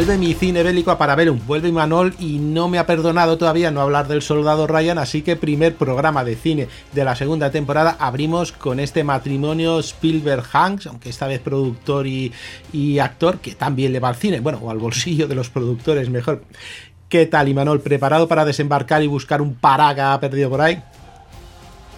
Vuelve mi cine bélico a Parabellum, vuelve Manol y no me ha perdonado todavía no hablar del soldado Ryan, así que primer programa de cine de la segunda temporada abrimos con este matrimonio Spielberg-Hanks, aunque esta vez productor y, actor, que también le va al cine, bueno, o al bolsillo de los productores mejor. ¿Qué tal, Imanol? ¿Preparado para desembarcar y buscar un paraga perdido por ahí?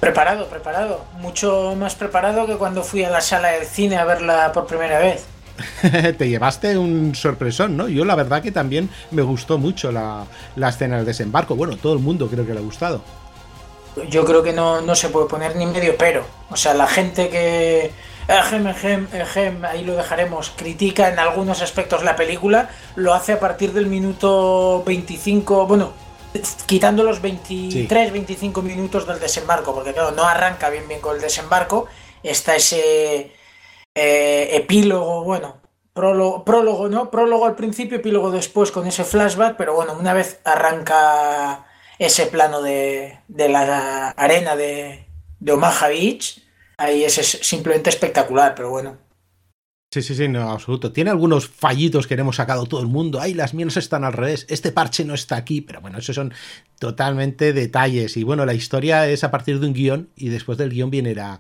Preparado, preparado. Mucho más preparado que cuando fui a la sala del cine a verla por primera vez. te llevaste un sorpresón, ¿no? Yo la verdad que también me gustó mucho la, escena del desembarco. Bueno, todo el mundo creo que le ha gustado. Yo creo que no, se puede poner ni medio pero. O sea, la gente que... ahí lo dejaremos, critica en algunos aspectos la película, lo hace a partir del minuto 25, bueno, quitando los 23, 25 minutos del desembarco, porque claro, no arranca bien bien con el desembarco, está ese eh, epílogo, bueno, prólogo, ¿no? Prólogo al principio, epílogo después con ese flashback, pero bueno, una vez arranca ese plano de, la arena de, Omaha Beach, ahí es, simplemente espectacular, pero bueno. Sí, sí, sí, no, absoluto. Tiene algunos fallitos que hemos sacado todo el mundo. Ay, las mías están al revés. Este parche no está aquí. Pero bueno, esos son totalmente detalles. Y bueno, la historia es a partir de un guion y después del guion viene la,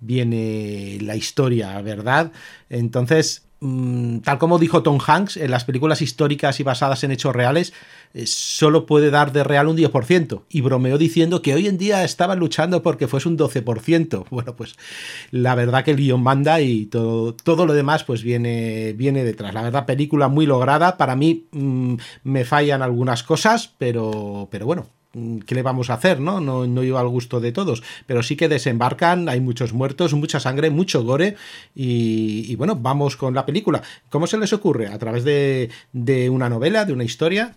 viene la historia, ¿verdad? Entonces, mm, tal como dijo Tom Hanks, en las películas históricas y basadas en hechos reales, eh, solo puede dar de real un 10%. Y bromeó diciendo que hoy en día estaban luchando porque fuese un 12%. Bueno, pues la verdad que el guion manda y todo, todo lo demás pues viene, viene detrás. La verdad, película muy lograda. Para mí mm, me fallan algunas cosas, pero, pero bueno, ¿qué le vamos a hacer? ¿no? No, no iba al gusto de todos, pero sí que desembarcan, hay muchos muertos, mucha sangre, mucho gore y, bueno, vamos con la película. ¿Cómo se les ocurre? ¿A través de, una novela, de una historia?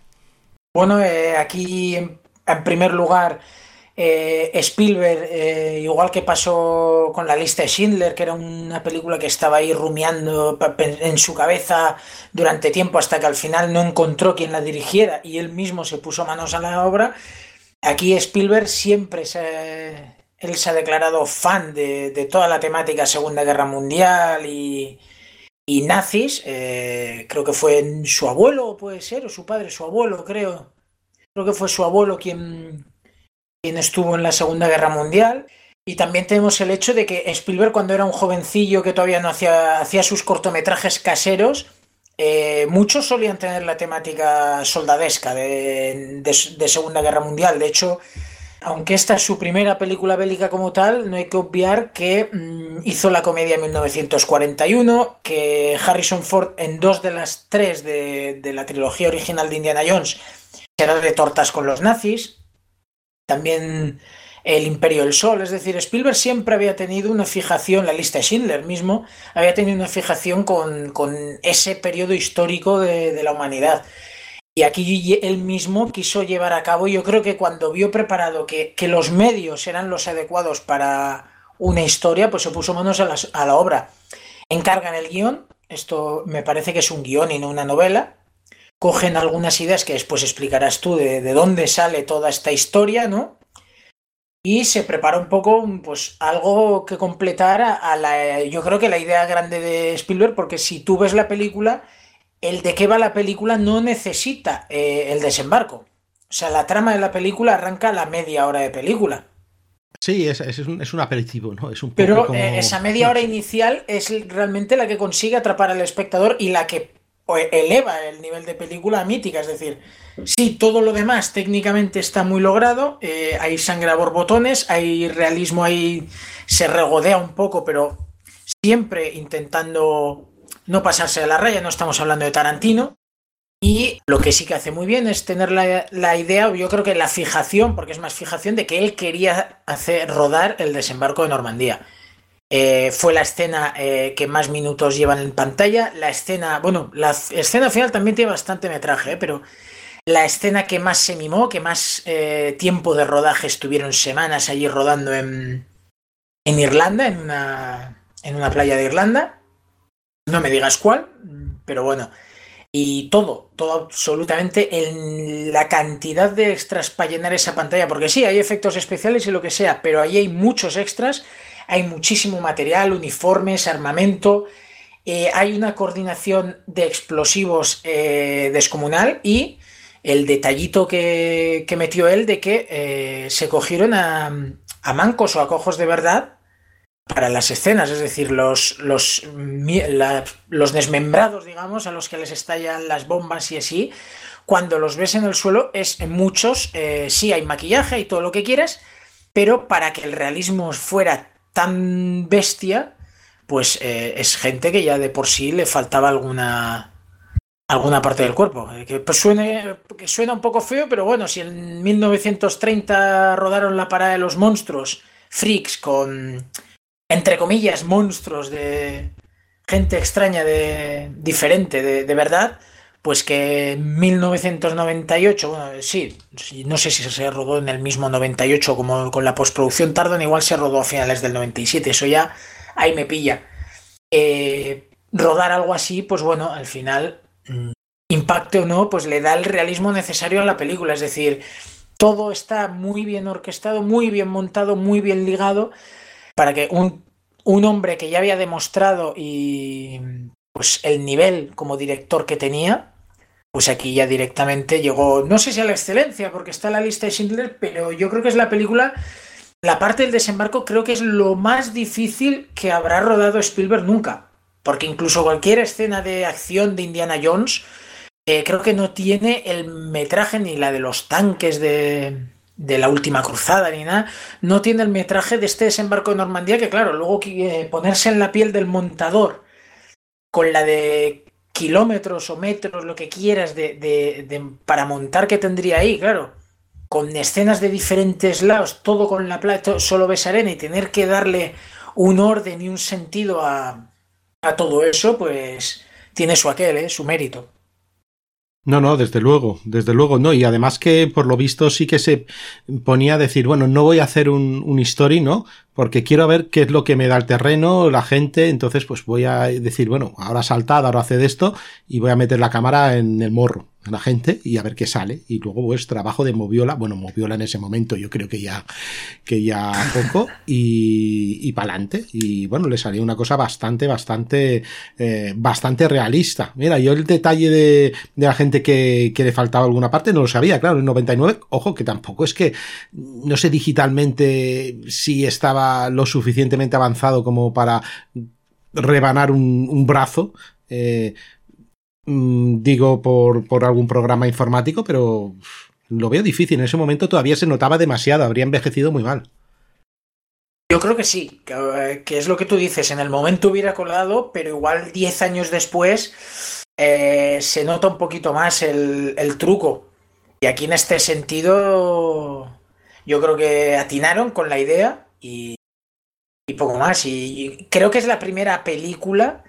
Bueno, eh, aquí en, primer lugar eh, Spielberg, eh, igual que pasó con la lista de Schindler, que era una película que estaba ahí rumiando en su cabeza durante tiempo hasta que al final no encontró quien la dirigiera y él mismo se puso manos a la obra, Aquí Spielberg siempre se, él se ha declarado fan de, toda la temática Segunda Guerra Mundial y, nazis. Eh, creo que fue su abuelo, puede ser, o su padre, su abuelo, creo. Creo que fue su abuelo quien, quien estuvo en la Segunda Guerra Mundial. Y también tenemos el hecho de que Spielberg, cuando era un jovencillo que todavía no hacía, hacía sus cortometrajes caseros, eh, muchos solían tener la temática soldadesca de, Segunda Guerra Mundial. De hecho, aunque esta es su primera película bélica como tal, no hay que obviar que mm, hizo la comedia en 1941, que Harrison Ford en dos de las tres de, de la trilogía original de Indiana Jones será de tortas con los nazis. También el Imperio del Sol. Es decir, Spielberg siempre había tenido una fijación, la lista de Schindler mismo, había tenido una fijación con, ese periodo histórico de, la humanidad. Y aquí él mismo quiso llevar a cabo, yo creo que cuando vio preparado que, los medios eran los adecuados para una historia, pues se puso manos a la, a la obra. Encargan el guion, esto me parece que es un guion y no una novela, cogen algunas ideas que después explicarás tú de, de dónde sale toda esta historia, ¿no? Y se prepara un poco pues algo que completar a, la yo creo que la idea grande de Spielberg porque si tú ves la película el de qué va la película no necesita eh, el desembarco o sea la trama de la película arranca a la media hora de película Sí, es, es, un, es un, aperitivo, ¿no? Es un Pero eh, esa media hora inicial es realmente la que consigue atrapar al espectador y la que eleva el nivel de película mítica. Es decir, si todo lo demás técnicamente está muy logrado, eh, hay sangre a borbotones, hay realismo ahí, se regodea un poco, pero siempre intentando no pasarse de la raya, no estamos hablando de Tarantino. Y lo que sí que hace muy bien es tener la, la, idea, yo creo que la fijación, porque es más fijación, de que él quería hacer rodar el desembarco de Normandía. Eh, fue la escena eh, que más minutos llevan en pantalla. La escena, bueno, la escena final también tiene bastante metraje, pero la escena que más se mimó, que más tiempo de rodaje estuvieron semanas allí rodando en, en Irlanda, en una, en una playa de Irlanda. No me digas cuál, pero bueno. Y todo, todo absolutamente en la cantidad de extras para llenar esa pantalla. Porque sí, hay efectos especiales y lo que sea, pero ahí hay muchos extras, hay muchísimo material, uniformes, armamento. Eh, hay una coordinación de explosivos eh, descomunal y el detallito que, metió él de que eh, se cogieron a, mancos o a cojos de verdad para las escenas, es decir, los, los, los desmembrados, digamos, a los que les estallan las bombas y así, cuando los ves en el suelo, es en muchos, sí hay maquillaje y todo lo que quieras, pero para que el realismo fuera tan bestia, pues eh, es gente que ya de por sí le faltaba alguna alguna parte del cuerpo. Eh, que, pues suene, que suena un poco feo, pero bueno, si en 1930 rodaron la parada de los monstruos, freaks con entre comillas, monstruos de gente extraña, de diferente, de, verdad, pues que en 1998, bueno, sí, no sé si se rodó en el mismo 98 como con la postproducción tardan, igual se rodó a finales del 97, eso ya ahí me pilla. Eh, rodar algo así, pues bueno, al final, mm, impacte o no, pues le da el realismo necesario a la película, es decir, todo está muy bien orquestado, muy bien montado, muy bien ligado para que un, un hombre que ya había demostrado y pues el nivel como director que tenía, pues aquí ya directamente llegó, no sé si a la excelencia, porque está en la lista de Schindler, pero yo creo que es la película, la parte del desembarco creo que es lo más difícil que habrá rodado Spielberg nunca, porque incluso cualquier escena de acción de Indiana Jones, eh, creo que no tiene el metraje ni la de los tanques de, de la última cruzada ni nada, no tiene el metraje de este desembarco de Normandía, que claro, luego eh, ponerse en la piel del montador con la de kilómetros o metros, lo que quieras, de, de, para montar que tendría ahí, claro, con escenas de diferentes lados, todo con la plata, solo ves arena y tener que darle un orden y un sentido a, a todo eso, pues tiene su aquel, ¿eh? su mérito. No, no, desde luego, desde luego, no. Y además que por lo visto sí que se ponía a decir, bueno, no voy a hacer un, un story, ¿no? Porque quiero ver qué es lo que me da el terreno, la gente, entonces pues voy a decir, bueno, ahora saltad, ahora haced esto y voy a meter la cámara en el morro a la gente y a ver qué sale. Y luego, pues, trabajo de Moviola, bueno, Moviola en ese momento, yo creo que ya, que ya poco, y, y para adelante. Y bueno, le salió una cosa bastante, bastante, eh, bastante realista. Mira, yo el detalle de, de la gente que, que le faltaba alguna parte no lo sabía, claro, en 99, ojo, que tampoco es que, no sé digitalmente si estaba lo suficientemente avanzado como para rebanar un, brazo. Eh, Mm, digo por, por algún programa informático, pero lo veo difícil. En ese momento todavía se notaba demasiado, habría envejecido muy mal. Yo creo que sí, que, es lo que tú dices, en el momento hubiera colado, pero igual 10 años después eh, se nota un poquito más el, el, truco. Y aquí en este sentido yo creo que atinaron con la idea y, poco más. Y, y creo que es la primera película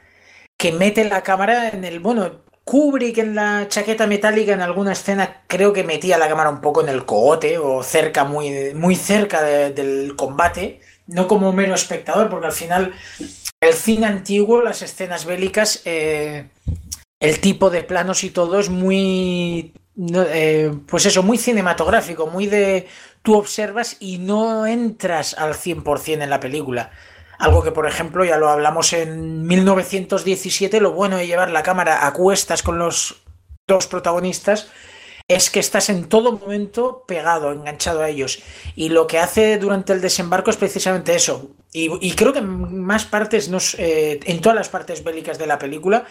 que mete la cámara en el, bueno, Kubrick en la chaqueta metálica en alguna escena creo que metía la cámara un poco en el cogote o cerca, muy, muy cerca del combate, no como mero espectador, porque al final el cine antiguo, las escenas bélicas, eh, el tipo de planos y todo es muy, eh, pues eso, muy cinematográfico, muy de tú observas y no entras al 100% en la película. Algo que, por ejemplo, ya lo hablamos en 1917, lo bueno de llevar la cámara a cuestas con los dos protagonistas es que estás en todo momento pegado, enganchado a ellos. Y lo que hace durante el desembarco es precisamente eso. Y, creo que en más partes, eh, en todas las partes bélicas de la película,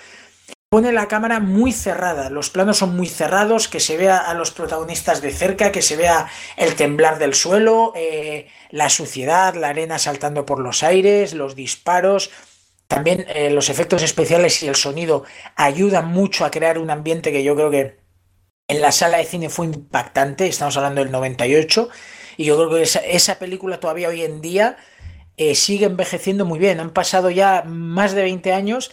pone la cámara muy cerrada, los planos son muy cerrados, que se vea a los protagonistas de cerca, que se vea el temblar del suelo, eh, la suciedad, la arena saltando por los aires, los disparos. También eh, los efectos especiales y el sonido ayudan mucho a crear un ambiente que yo creo que en la sala de cine fue impactante, estamos hablando del 98, y yo creo que esa, película todavía hoy en día eh, sigue envejeciendo muy bien. Han pasado ya más de 20 años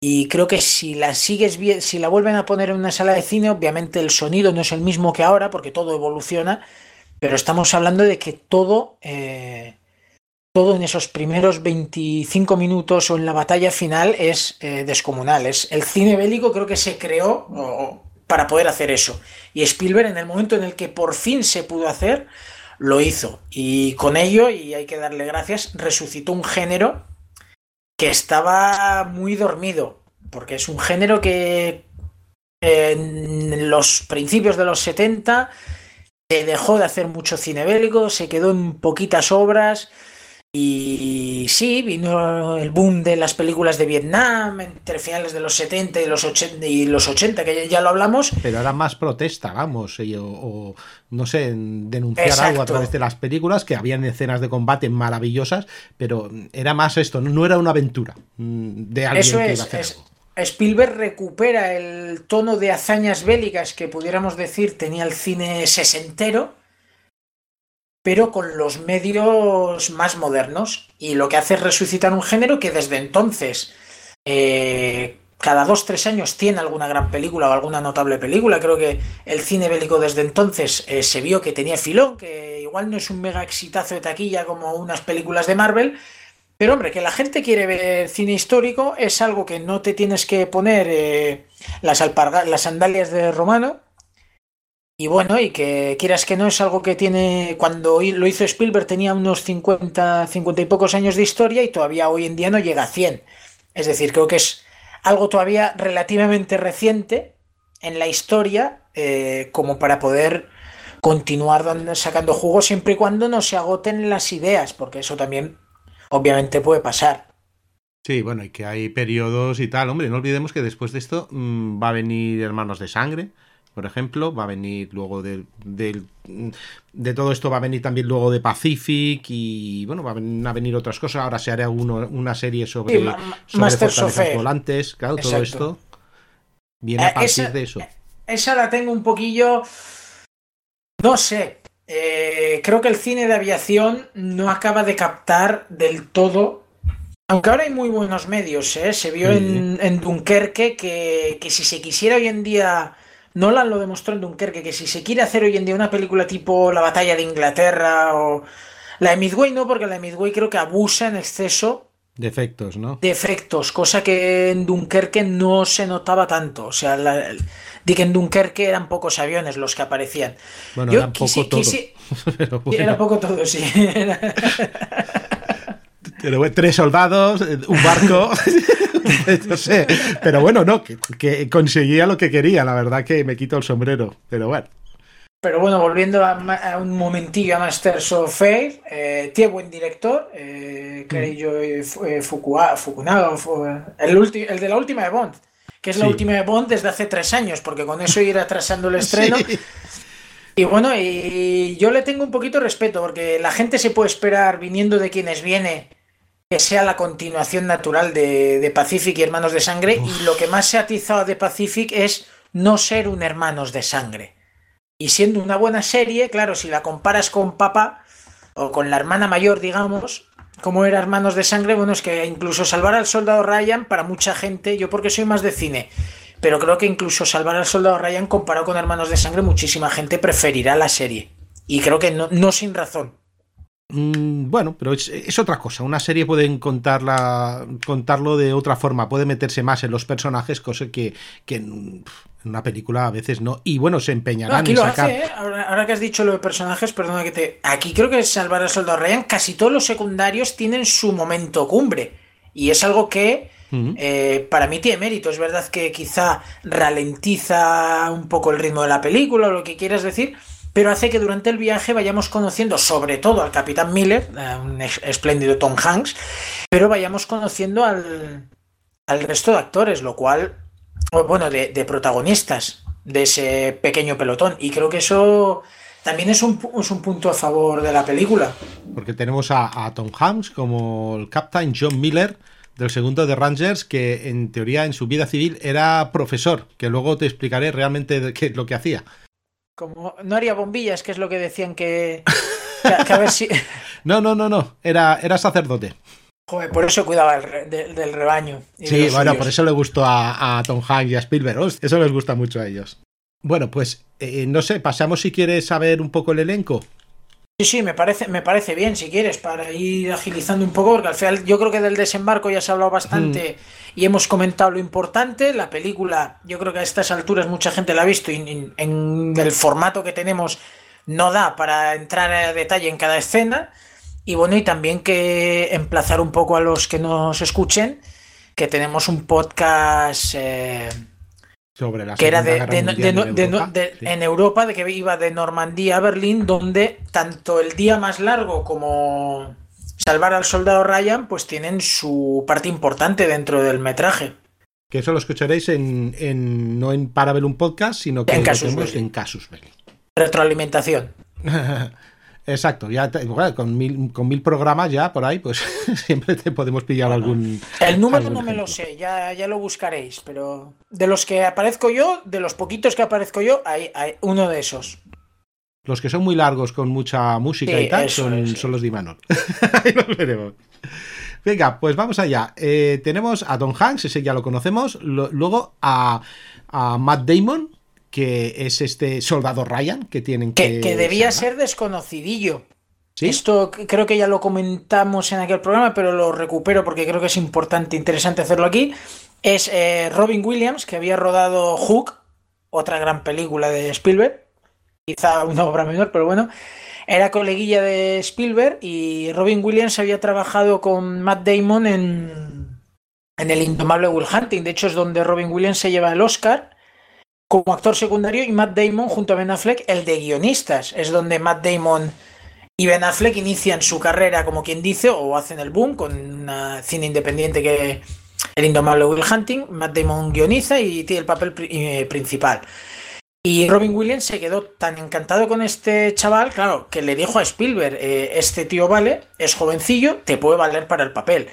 y creo que si la sigues bien, si la vuelven a poner en una sala de cine, obviamente el sonido no es el mismo que ahora porque todo evoluciona, pero estamos hablando de que todo, eh, todo en esos primeros 25 minutos o en la batalla final es eh, descomunal. Es, el cine bélico creo que se creó para poder hacer eso. Y Spielberg en el momento en el que por fin se pudo hacer, lo hizo. Y con ello, y hay que darle gracias, resucitó un género que estaba muy dormido, porque es un género que en los principios de los 70 se dejó de hacer mucho cine bélico, se quedó en poquitas obras y sí, vino el boom de las películas de Vietnam entre finales de los 70 y los 80, y los 80 que ya lo hablamos. Pero era más protesta, vamos, o, no sé, denunciar algo a través de las películas, que habían escenas de combate maravillosas, pero era más esto, no era una aventura mm, de alguien Eso que iba a hacer Spielberg recupera el tono de hazañas bélicas que pudiéramos decir tenía el cine sesentero pero con los medios más modernos. Y lo que hace es resucitar un género que desde entonces, eh, cada dos, tres años, tiene alguna gran película o alguna notable película. Creo que el cine bélico desde entonces eh, se vio que tenía filón, que igual no es un mega exitazo de taquilla como unas películas de Marvel. Pero hombre, que la gente quiere ver cine histórico es algo que no te tienes que poner eh, las, las sandalias de Romano, y bueno, y que quieras que no es algo que tiene, cuando lo hizo Spielberg tenía unos 50, 50 y pocos años de historia y todavía hoy en día no llega a 100. Es decir, creo que es algo todavía relativamente reciente en la historia eh, como para poder continuar sacando jugo siempre y cuando no se agoten las ideas, porque eso también obviamente puede pasar. Sí, bueno, y que hay periodos y tal. Hombre, no olvidemos que después de esto mm, va a venir Hermanos de Sangre, por ejemplo, va a venir luego de, de, todo esto, va a venir también luego de Pacific y bueno, van a venir otras cosas. Ahora se hará una serie sobre, sobre volantes, claro, todo esto viene a eh, partir de eso. Esa la tengo un poquillo, no sé, eh, creo que el cine de aviación no acaba de captar del todo aunque ahora hay muy buenos medios, ¿eh? se vio en, en, Dunkerque que, que, si se quisiera hoy en día Nolan lo demostró en Dunkerque, que si se quiere hacer hoy en día una película tipo La batalla de Inglaterra o la de Midway, no, porque la de Midway creo que abusa en exceso de efectos, ¿no? De efectos, cosa que en Dunkerque no se notaba tanto. O sea, di que en Dunkerque eran pocos aviones los que aparecían. Bueno, eran poco todo. Era poco todo, sí. tres soldados, un barco. no sé. Pero bueno, no, que, conseguía lo que quería. La verdad que me quito el sombrero. Pero bueno. Pero bueno, volviendo a, un momentillo a Masters of Fate, eh, tiene buen director, eh, yo mm. Fukunaga, el, el de la última de Bond, que es la última de Bond desde hace tres años, porque con eso ir atrasando el estreno. Y bueno, y yo le tengo un poquito de respeto, porque la gente se puede esperar, viniendo de quienes viene, que sea la continuación natural de, Pacific y Hermanos de Sangre. Y lo que más se ha atizado de Pacific es no ser un Hermanos de Sangre. Y siendo una buena serie, claro, si la comparas con Papa o con la hermana mayor, digamos, como era Hermanos de Sangre, bueno, es que incluso salvar al soldado Ryan, para mucha gente, yo porque soy más de cine, pero creo que incluso salvar al soldado Ryan comparado con Hermanos de Sangre, muchísima gente preferirá la serie. Y creo que no sin razón. Mm, bueno, pero es, otra cosa. Una serie puede contarla, contarlo de otra forma, puede meterse más en los personajes, cosa que, en una película a veces no. Y bueno, se empeñarán en sacar. ¿eh? ahora, que has dicho lo de personajes, perdona que te. Aquí creo que Salvar al Soldado Ryan, casi todos los secundarios tienen su momento cumbre. Y es algo que eh, para mí tiene mérito. Es verdad que quizá ralentiza un poco el ritmo de la película o lo que quieras decir pero hace que durante el viaje vayamos conociendo sobre todo al Capitán Miller, un espléndido Tom Hanks, pero vayamos conociendo al, resto de actores, lo cual, bueno, de, protagonistas de ese pequeño pelotón. Y creo que eso también es un, punto a favor de la película. Porque tenemos a, Tom Hanks como el Captain John Miller, del segundo de Rangers, que en teoría en su vida civil era profesor, que luego te explicaré realmente qué es lo que hacía. Como no haría bombillas, que es lo que decían que, Que, a ver si... No, no, no, no. Era, era sacerdote. Joder, por eso cuidaba del rebaño. Sí, bueno, por eso le gustó a, Tom Hanks y a Spielberg. Eso les gusta mucho a ellos. Bueno, pues eh, no sé, pasamos si quieres saber un poco el elenco. Sí, sí, me parece, me parece bien, si quieres, para ir agilizando un poco, porque al final yo creo que del desembarco ya se ha hablado bastante y hemos comentado lo importante. La película, yo creo que a estas alturas mucha gente la ha visto y en, el formato que tenemos no da para entrar a detalle en cada escena. Y bueno, y también que emplazar un poco a los que nos escuchen, que tenemos un podcast... Eh, sobre la que era de, en Europa, de que iba de Normandía a Berlín, donde tanto el día más largo como salvar al soldado Ryan, pues tienen su parte importante dentro del metraje. Que eso lo escucharéis en, no en Parabellum Podcast, sino que en Casus, en Casus Retroalimentación. Exacto, ya con, mil, con mil programas ya por ahí, pues siempre te podemos pillar algún. El número no me lo sé, ya, ya lo buscaréis, pero de los que aparezco yo, de los poquitos que aparezco yo, hay, hay uno de esos. Los que son muy largos con mucha música y tal son, son, los de Imanol. ahí los veremos. Venga, pues vamos allá. Eh, tenemos a Don Hanks, ese ya lo conocemos. luego a, a Matt Damon, que es este soldado Ryan que tienen que. Que, debía ser desconocidillo. Esto creo que ya lo comentamos en aquel programa, pero lo recupero porque creo que es importante, interesante hacerlo aquí. Es eh, Robin Williams, que había rodado Hook, otra gran película de Spielberg, quizá una obra menor, pero bueno. Era coleguilla de Spielberg y Robin Williams había trabajado con Matt Damon en, en El Indomable Will Hunting. De hecho, es donde Robin Williams se lleva el Oscar como actor secundario y Matt Damon junto a Ben Affleck el de guionistas. Es donde Matt Damon y Ben Affleck inician su carrera, como quien dice, o hacen el boom con una cine independiente que el indomable Will Hunting. Matt Damon guioniza y tiene el papel eh, principal. Y Robin Williams se quedó tan encantado con este chaval, claro, que le dijo a Spielberg, eh, este tío vale, es jovencillo, te puede valer para el papel.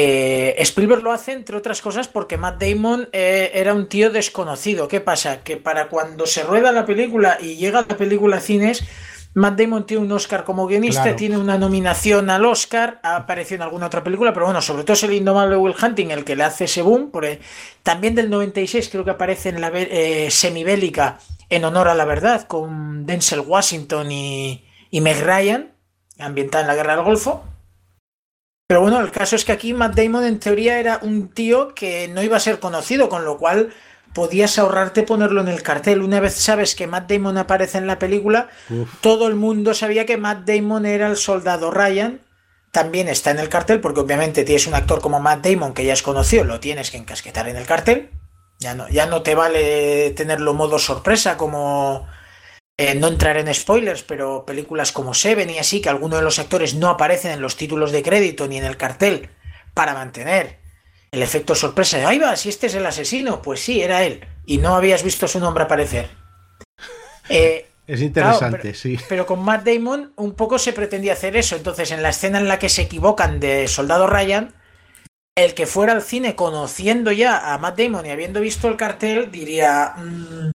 Eh, Spielberg lo hace, entre otras cosas, porque Matt Damon eh, era un tío desconocido. ¿Qué pasa? Que para cuando se rueda la película y llega la película a cines, Matt Damon tiene un Oscar como guionista, tiene una nominación al Oscar, ha aparecido en alguna otra película, pero bueno, sobre todo es el indomable Will Hunting el que le hace ese boom. también del 96 creo que aparece en la eh, semibélica en honor a la verdad, con Denzel Washington y, y Meg Ryan, ambientada en la Guerra del Golfo. Pero bueno, el caso es que aquí Matt Damon en teoría era un tío que no iba a ser conocido, con lo cual podías ahorrarte ponerlo en el cartel. Una vez sabes que Matt Damon aparece en la película, todo el mundo sabía que Matt Damon era el soldado Ryan. También está en el cartel, porque obviamente tienes un actor como Matt Damon que ya es conocido, lo tienes que encasquetar en el cartel. Ya no, ya no te vale tenerlo modo sorpresa como eh, no entrar en spoilers, pero películas como Seven y así, que algunos de los actores no aparecen en los títulos de crédito ni en el cartel para mantener el efecto sorpresa de, ahí va, si este es el asesino, pues sí, era él, y no habías visto su nombre aparecer. Eh, es interesante, sí. Pero con Matt Damon un poco se pretendía hacer eso, entonces en la escena en la que se equivocan de Soldado Ryan, el que fuera al cine conociendo ya a Matt Damon y habiendo visto el cartel diría... Mm,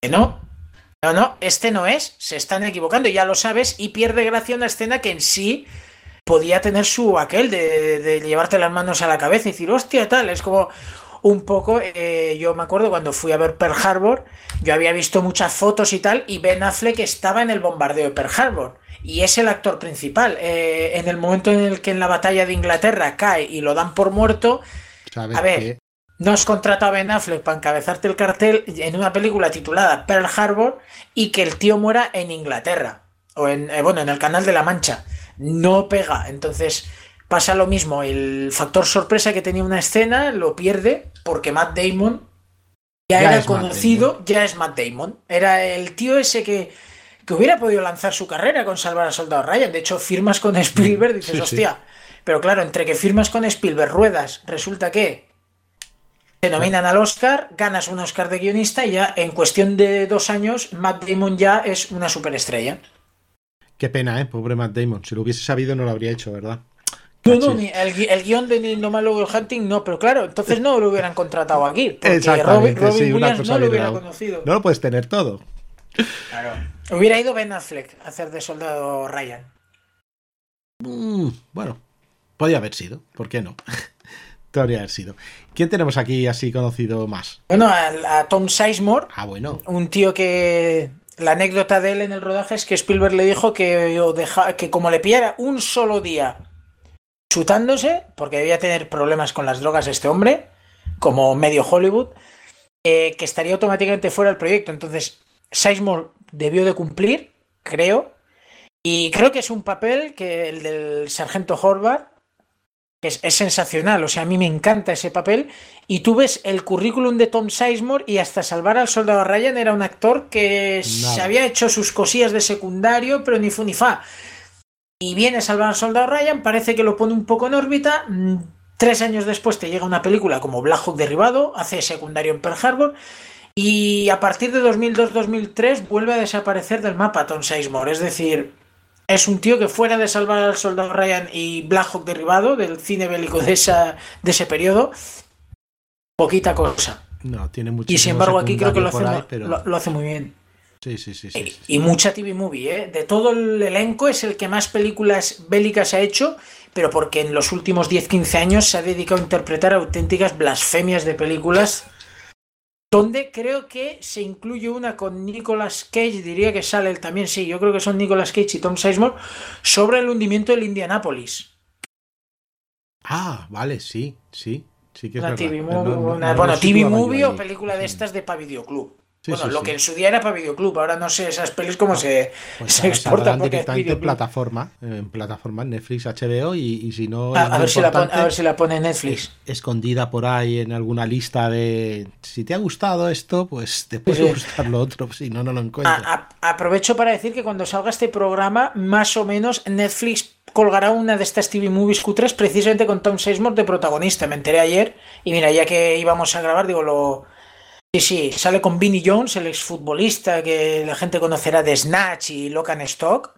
que no, no, no, este no es, se están equivocando, ya lo sabes, y pierde gracia una escena que en sí podía tener su aquel de, llevarte las manos a la cabeza y decir, hostia, tal, es como un poco, eh, yo me acuerdo cuando fui a ver Pearl Harbor, yo había visto muchas fotos y tal, y Ben Affleck estaba en el bombardeo de Pearl Harbor, y es el actor principal. Eh, en el momento en el que en la batalla de Inglaterra cae y lo dan por muerto, a ver, no has contratado a Ben Affleck para encabezarte el cartel en una película titulada Pearl Harbor y que el tío muera en Inglaterra o en eh, bueno en el Canal de la Mancha. No pega. Entonces pasa lo mismo. El factor sorpresa que tenía una escena lo pierde porque Matt Damon ya, era conocido ya es Matt Damon. Era el tío ese que que hubiera podido lanzar su carrera con salvar a Soldado Ryan. De hecho firmas con Spielberg dices hostia pero claro entre que firmas con Spielberg ruedas resulta que te nominan al Oscar, ganas un Oscar de guionista y ya en cuestión de dos años Matt Damon ya es una superestrella. Qué pena, ¿eh? Pobre Matt Damon. Si lo hubiese sabido no lo habría hecho, ¿verdad? No, no, ni el, el, guion de No Malo Hunting no, pero claro, entonces no lo hubieran contratado aquí. Porque Robin, Williams no lo hubiera conocido. No lo puedes tener todo. Claro. Hubiera ido Ben Affleck a hacer de soldado Ryan. Mm, bueno, podría haber sido, ¿por qué no? Podría haber sido. ¿Quién tenemos aquí así conocido más? Bueno, a, a Tom Sizemore. Ah, bueno. Un tío que la anécdota de él en el rodaje es que Spielberg le dijo que, que como le pillara un solo día chutándose, porque debía tener problemas con las drogas este hombre, como medio Hollywood, eh, que estaría automáticamente fuera del proyecto. Entonces, Sizemore debió de cumplir, creo, y creo que es un papel que el del sargento Horvath es, es, sensacional, o sea, a mí me encanta ese papel. Y tú ves el currículum de Tom Sizemore y hasta salvar al soldado Ryan era un actor que Nada. se había hecho sus cosillas de secundario, pero ni fu ni fa. Y viene a salvar al soldado Ryan, parece que lo pone un poco en órbita. Tres años después te llega una película como Black Hawk Derribado, hace secundario en Pearl Harbor. Y a partir de 2002-2003 vuelve a desaparecer del mapa Tom Sizemore. Es decir, es un tío que fuera de salvar al soldado Ryan y Black Hawk derribado del cine bélico de, esa, de ese periodo, poquita cosa. No, tiene mucho. Y sin embargo aquí creo que lo hace, ahí, pero... lo, lo hace, muy bien. Sí, sí, sí. sí, y, sí, y mucha TV movie, ¿eh? De todo el elenco es el que más películas bélicas ha hecho, pero porque en los últimos 10-15 años se ha dedicado a interpretar auténticas blasfemias de películas donde creo que se incluye una con Nicolas Cage, diría que sale él también, sí, yo creo que son Nicolas Cage y Tom Sizemore, sobre el hundimiento del Indianápolis. Ah, vale, sí, sí, sí que es una verdad. TV movie, no, no, una, no bueno, TV movie o película de estas de para videoclub. Sí, bueno, sí, lo sí. que en su día era para videoclub, ahora no sé esas pelis cómo se, Pues se exportan directamente en plataforma, en plataforma, Netflix, HBO y, y si no, A, ver si la pon- importante, a ver si la pone Netflix. escondida por ahí en alguna lista de si te ha gustado esto, pues te puede. Ah, gustar lo otro, si no, no lo a- aprovecho para decir que cuando salga este programa, más o menos Netflix colgará una de estas TV movies Q3 precisamente con Tom Sizemore de protagonista. Me enteré ayer y mira, ya que íbamos a grabar, digo, lo... Sí, sí, sale con Vinnie Jones, el exfutbolista que la gente conocerá de Snatch y Locan Stock.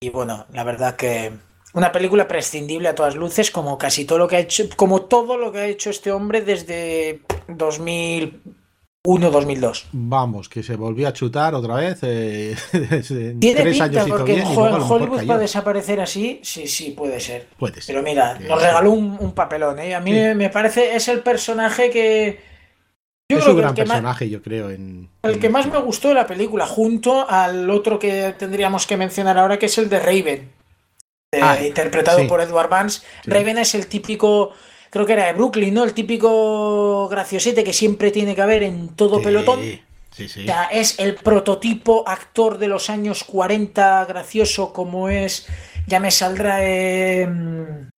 Y bueno, la verdad que una película prescindible a todas luces, como casi todo lo que ha hecho, como todo lo que ha hecho este hombre desde 2001-2002. Vamos, que se volvió a chutar otra vez. eh, en Tiene tres pinta años porque bien en y Hollywood para desaparecer así, sí, sí, puede ser. Puede ser. Pero mira, Que nos regaló un, un papelón, ¿eh? A mí Sí. me parece, es el personaje que... Yo es creo un que gran más, personaje, yo creo. En, el que más me gustó de la película, junto al otro que tendríamos que mencionar ahora, que es el de Raven, eh, Ah, interpretado sí. por Edward Vance. Sí. Raven es el típico, creo que era de Brooklyn, ¿no? El típico graciosete que siempre tiene que haber en todo Sí, pelotón. Sí, sí. O sea, es el prototipo actor de los años 40 gracioso como es, ya me saldrá eh,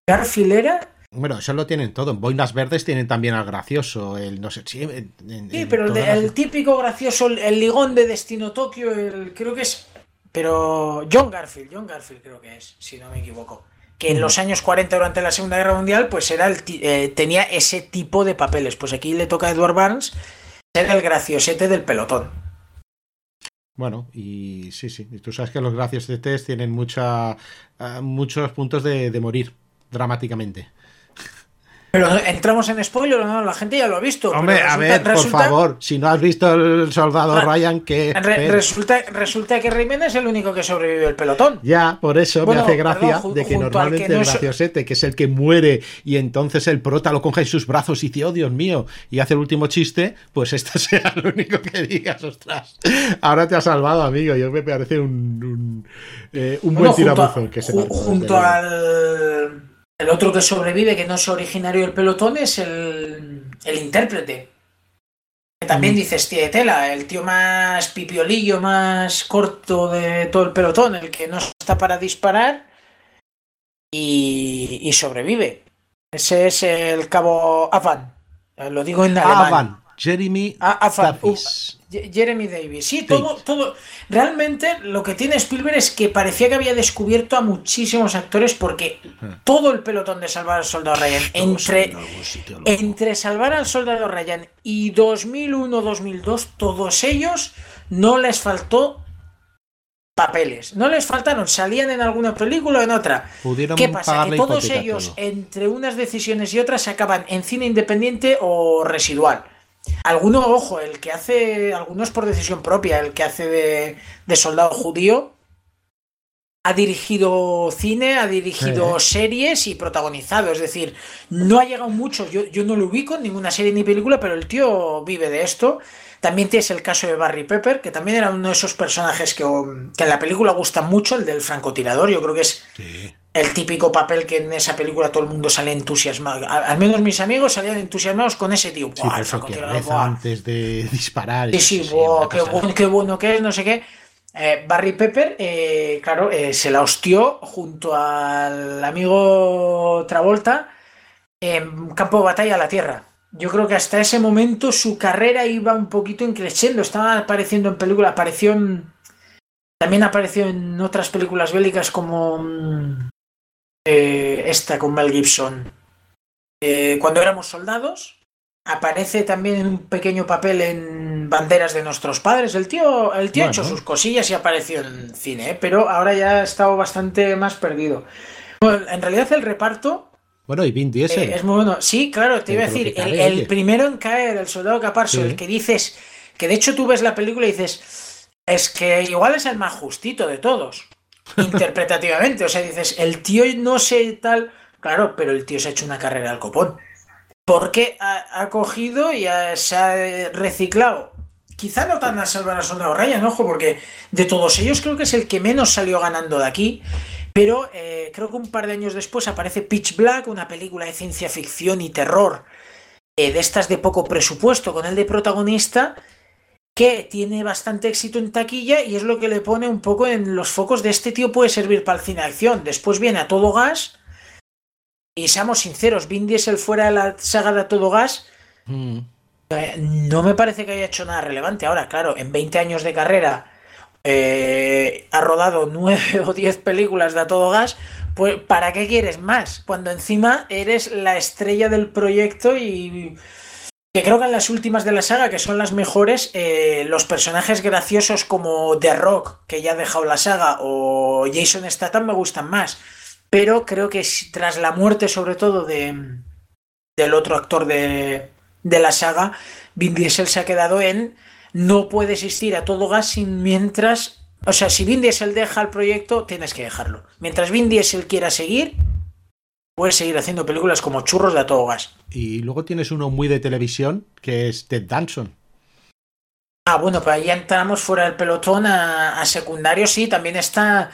Garfield era. Bueno, eso lo tienen todo. En Boinas Verdes tienen también al gracioso, el no sé si. en- en- Sí, pero el, de- todas las- el típico gracioso, el, el ligón de Destino Tokio, el, creo que es... Pero John Garfield, John Garfield creo que es, si no me equivoco. Que en Ujú. los años 40 durante la Segunda Guerra Mundial pues era el eh, tenía ese tipo de papeles. Pues aquí le toca a Edward Barnes ser el graciosete del pelotón. Bueno, y sí, sí. Y tú sabes que los graciosetes tienen mucha, ah, muchos puntos de, de morir dramáticamente. Pero entramos en spoiler, ¿no? La gente ya lo ha visto. Hombre, a ver, por resulta- favor, si no has visto el soldado Ryan, que. Re- resulta, resulta que Raven es el único que sobrevive el pelotón. Ya, por eso Bueno, me hace gracia perdón, de que normalmente que no el graciosete, que es el que muere y entonces el prota lo coge en sus brazos y dice, oh Dios mío, y hace el último chiste, pues este sea lo único que digas, ostras. Ahora te ha salvado, amigo. Yo me parece un, un, eh, un Bueno, buen a- tirabuzón que se ju- junto al el otro que sobrevive, que no es originario del pelotón, es el, el intérprete. Que también Mm. dices, tío, de tela, el tío más pipiolillo, más corto de todo el pelotón, el que no está para disparar y, y sobrevive. Ese es el cabo Avan. Lo digo en alemán. Avan, Jeremy Avan. Davis. Ye- Jeremy Davis. Sí, todo, todo. Realmente lo que tiene Spielberg es que parecía que había descubierto a muchísimos actores porque todo el pelotón de Salvar al Soldado Ryan, entre, sitio entre Salvar al Soldado Ryan y 2001-2002, todos ellos no les faltó papeles. No les faltaron, salían en alguna película o en otra. Pudieron ¿Qué pasa? Que todos ellos, todo. entre unas decisiones y otras, acaban en cine independiente o residual. Alguno, ojo, el que hace, algunos por decisión propia, el que hace de, de soldado judío, ha dirigido cine, ha dirigido series y protagonizado. Es decir, no ha llegado mucho. Yo, yo no lo ubico en ninguna serie ni película, pero el tío vive de esto. También tienes el caso de Barry Pepper, que también era uno de esos personajes que, que en la película gusta mucho, el del francotirador. Yo creo que es el típico papel que en esa película todo el mundo sale entusiasmado. Al, menos mis amigos salían entusiasmados con ese tío. Sí, el francotirador, antes de disparar. Sí, sí, qué, bueno, qué bueno que es, no sé qué. Eh, Barry Pepper, eh, claro, eh, se la hostió junto al amigo Travolta en campo de batalla a la Tierra. Yo creo que hasta ese momento su carrera iba un poquito increciendo. Estaba apareciendo en películas, apareció en, también apareció en otras películas bélicas como mm, esta con Mel Gibson. cuando éramos soldados, aparece también en un pequeño papel en Banderas de nuestros padres. El tío, el tío ha hecho sus cosillas y apareció en cine, ¿eh? pero ahora ya ha estado bastante más perdido. en realidad el reparto... Bueno, y Vin Diesel. Eh, es muy bueno. Sí, claro, te iba a decir, el, primero en caer, el soldado caparso, el que dices, que de hecho tú ves la película y dices, es que igual es el más justito de todos, interpretativamente. O sea, dices, el tío no sé tal, claro, pero el tío se ha hecho una carrera al copón porque ha, cogido y se ha reciclado. Quizá no tan a salvar a Soldado Ryan, ojo, porque de todos ellos creo que es el que menos salió ganando de aquí. Pero eh, creo que un par de años después aparece Pitch Black, una película de ciencia ficción y terror, eh, de estas de poco presupuesto, con el de protagonista, que tiene bastante éxito en taquilla y es lo que le pone un poco en los focos de este tío puede servir para el cine de acción. Después viene a todo gas y seamos sinceros, Vin Diesel fuera de la saga de todo gas, mm. eh, no me parece que haya hecho nada relevante. Ahora, claro, en 20 años de carrera eh, ha rodado 9 o 10 películas de a todo gas, pues ¿para qué quieres más? Cuando encima eres la estrella del proyecto y que creo que en las últimas de la saga, que son las mejores, eh, los personajes graciosos como The Rock, que ya ha dejado la saga, o Jason Statham me gustan más pero creo que tras la muerte sobre todo de, del otro actor de, de la saga, Vin Diesel se ha quedado en no puede existir a todo gas sin mientras... O sea, si Vin Diesel deja el proyecto, tienes que dejarlo. Mientras Vin Diesel quiera seguir, puedes seguir haciendo películas como churros de a todo gas. Y luego tienes uno muy de televisión, que es Ted Danson. Ah, bueno, pues ahí entramos fuera del pelotón a, a secundario, sí, también está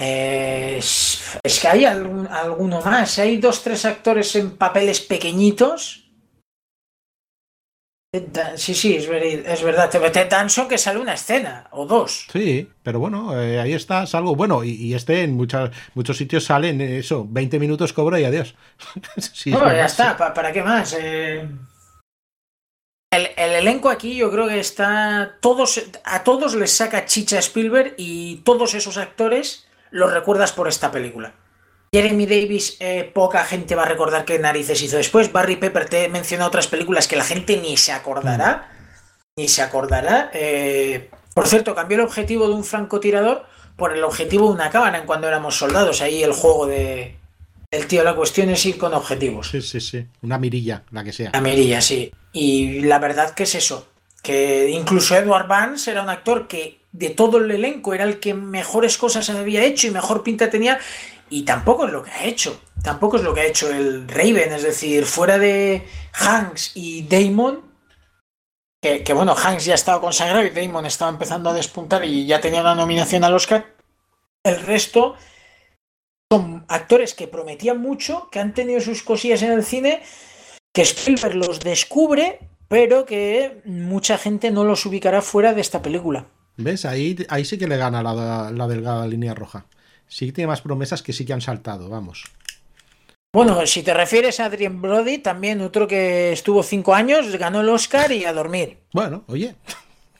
eh, es que hay alguno más. Hay dos, tres actores en papeles pequeñitos. Sí, sí, es, es verdad. Ted Danson que sale una escena o dos. Sí, pero bueno, eh, ahí está, salvo. Bueno, y, este en muchos sitios sale en eso, 20 minutos cobra y adiós. no, ya está, ¿para, qué más? Eh, el, elenco aquí yo creo que está. Todos, a todos les saca chicha Spielberg y todos esos actores lo recuerdas por esta película. Jeremy Davis, eh, poca gente va a recordar qué narices hizo después. Barry Pepper te menciona otras películas que la gente ni se acordará. Ni se acordará. Eh, por cierto, cambió el objetivo de un francotirador por el objetivo de una cámara en cuando éramos soldados. Ahí el juego de. El tío, la cuestión es ir con objetivos. Sí, sí, sí. Una mirilla, la que sea. Una mirilla, sí. Y la verdad que es eso. Que incluso Edward Vance era un actor que de todo el elenco era el que mejores cosas había hecho y mejor pinta tenía. Y tampoco es lo que ha hecho. Tampoco es lo que ha hecho el Raven. Es decir, fuera de Hanks y Damon. Que, bueno, Hanks ya estaba consagrado y Damon estaba empezando a despuntar y ya tenía una nominación al Oscar. El resto son actores que prometían mucho, que han tenido sus cosillas en el cine, que Spielberg los descubre, pero que mucha gente no los ubicará fuera de esta película. ¿Ves? Ahí, ahí sí que le gana la, la delgada línea roja. Sí que tiene más promesas que sí que han saltado, vamos. Bueno, si te refieres a Adrien Brody, también otro que estuvo cinco años, ganó el Oscar y a dormir. Bueno, oye.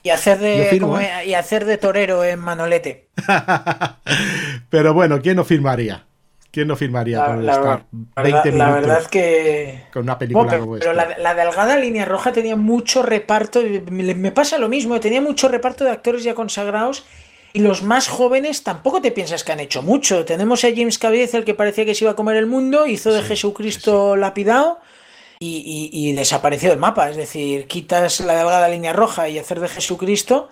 Y hacer de, ¿eh? y hacer de torero en Manolete. Pero bueno, ¿quién no firmaría? ¿Quién no firmaría por estar 20 minutos? La verdad que. Con una película pero, pero la, delgada línea roja tenía mucho reparto. Me, pasa lo mismo, tenía mucho reparto de actores ya consagrados. Y los más jóvenes tampoco te piensas que han hecho mucho. Tenemos a James Caviezel, el que parecía que se iba a comer el mundo, hizo de Jesucristo lapidado. y, desapareció del mapa. Es decir, quitas la delgada línea roja y hacer de Jesucristo.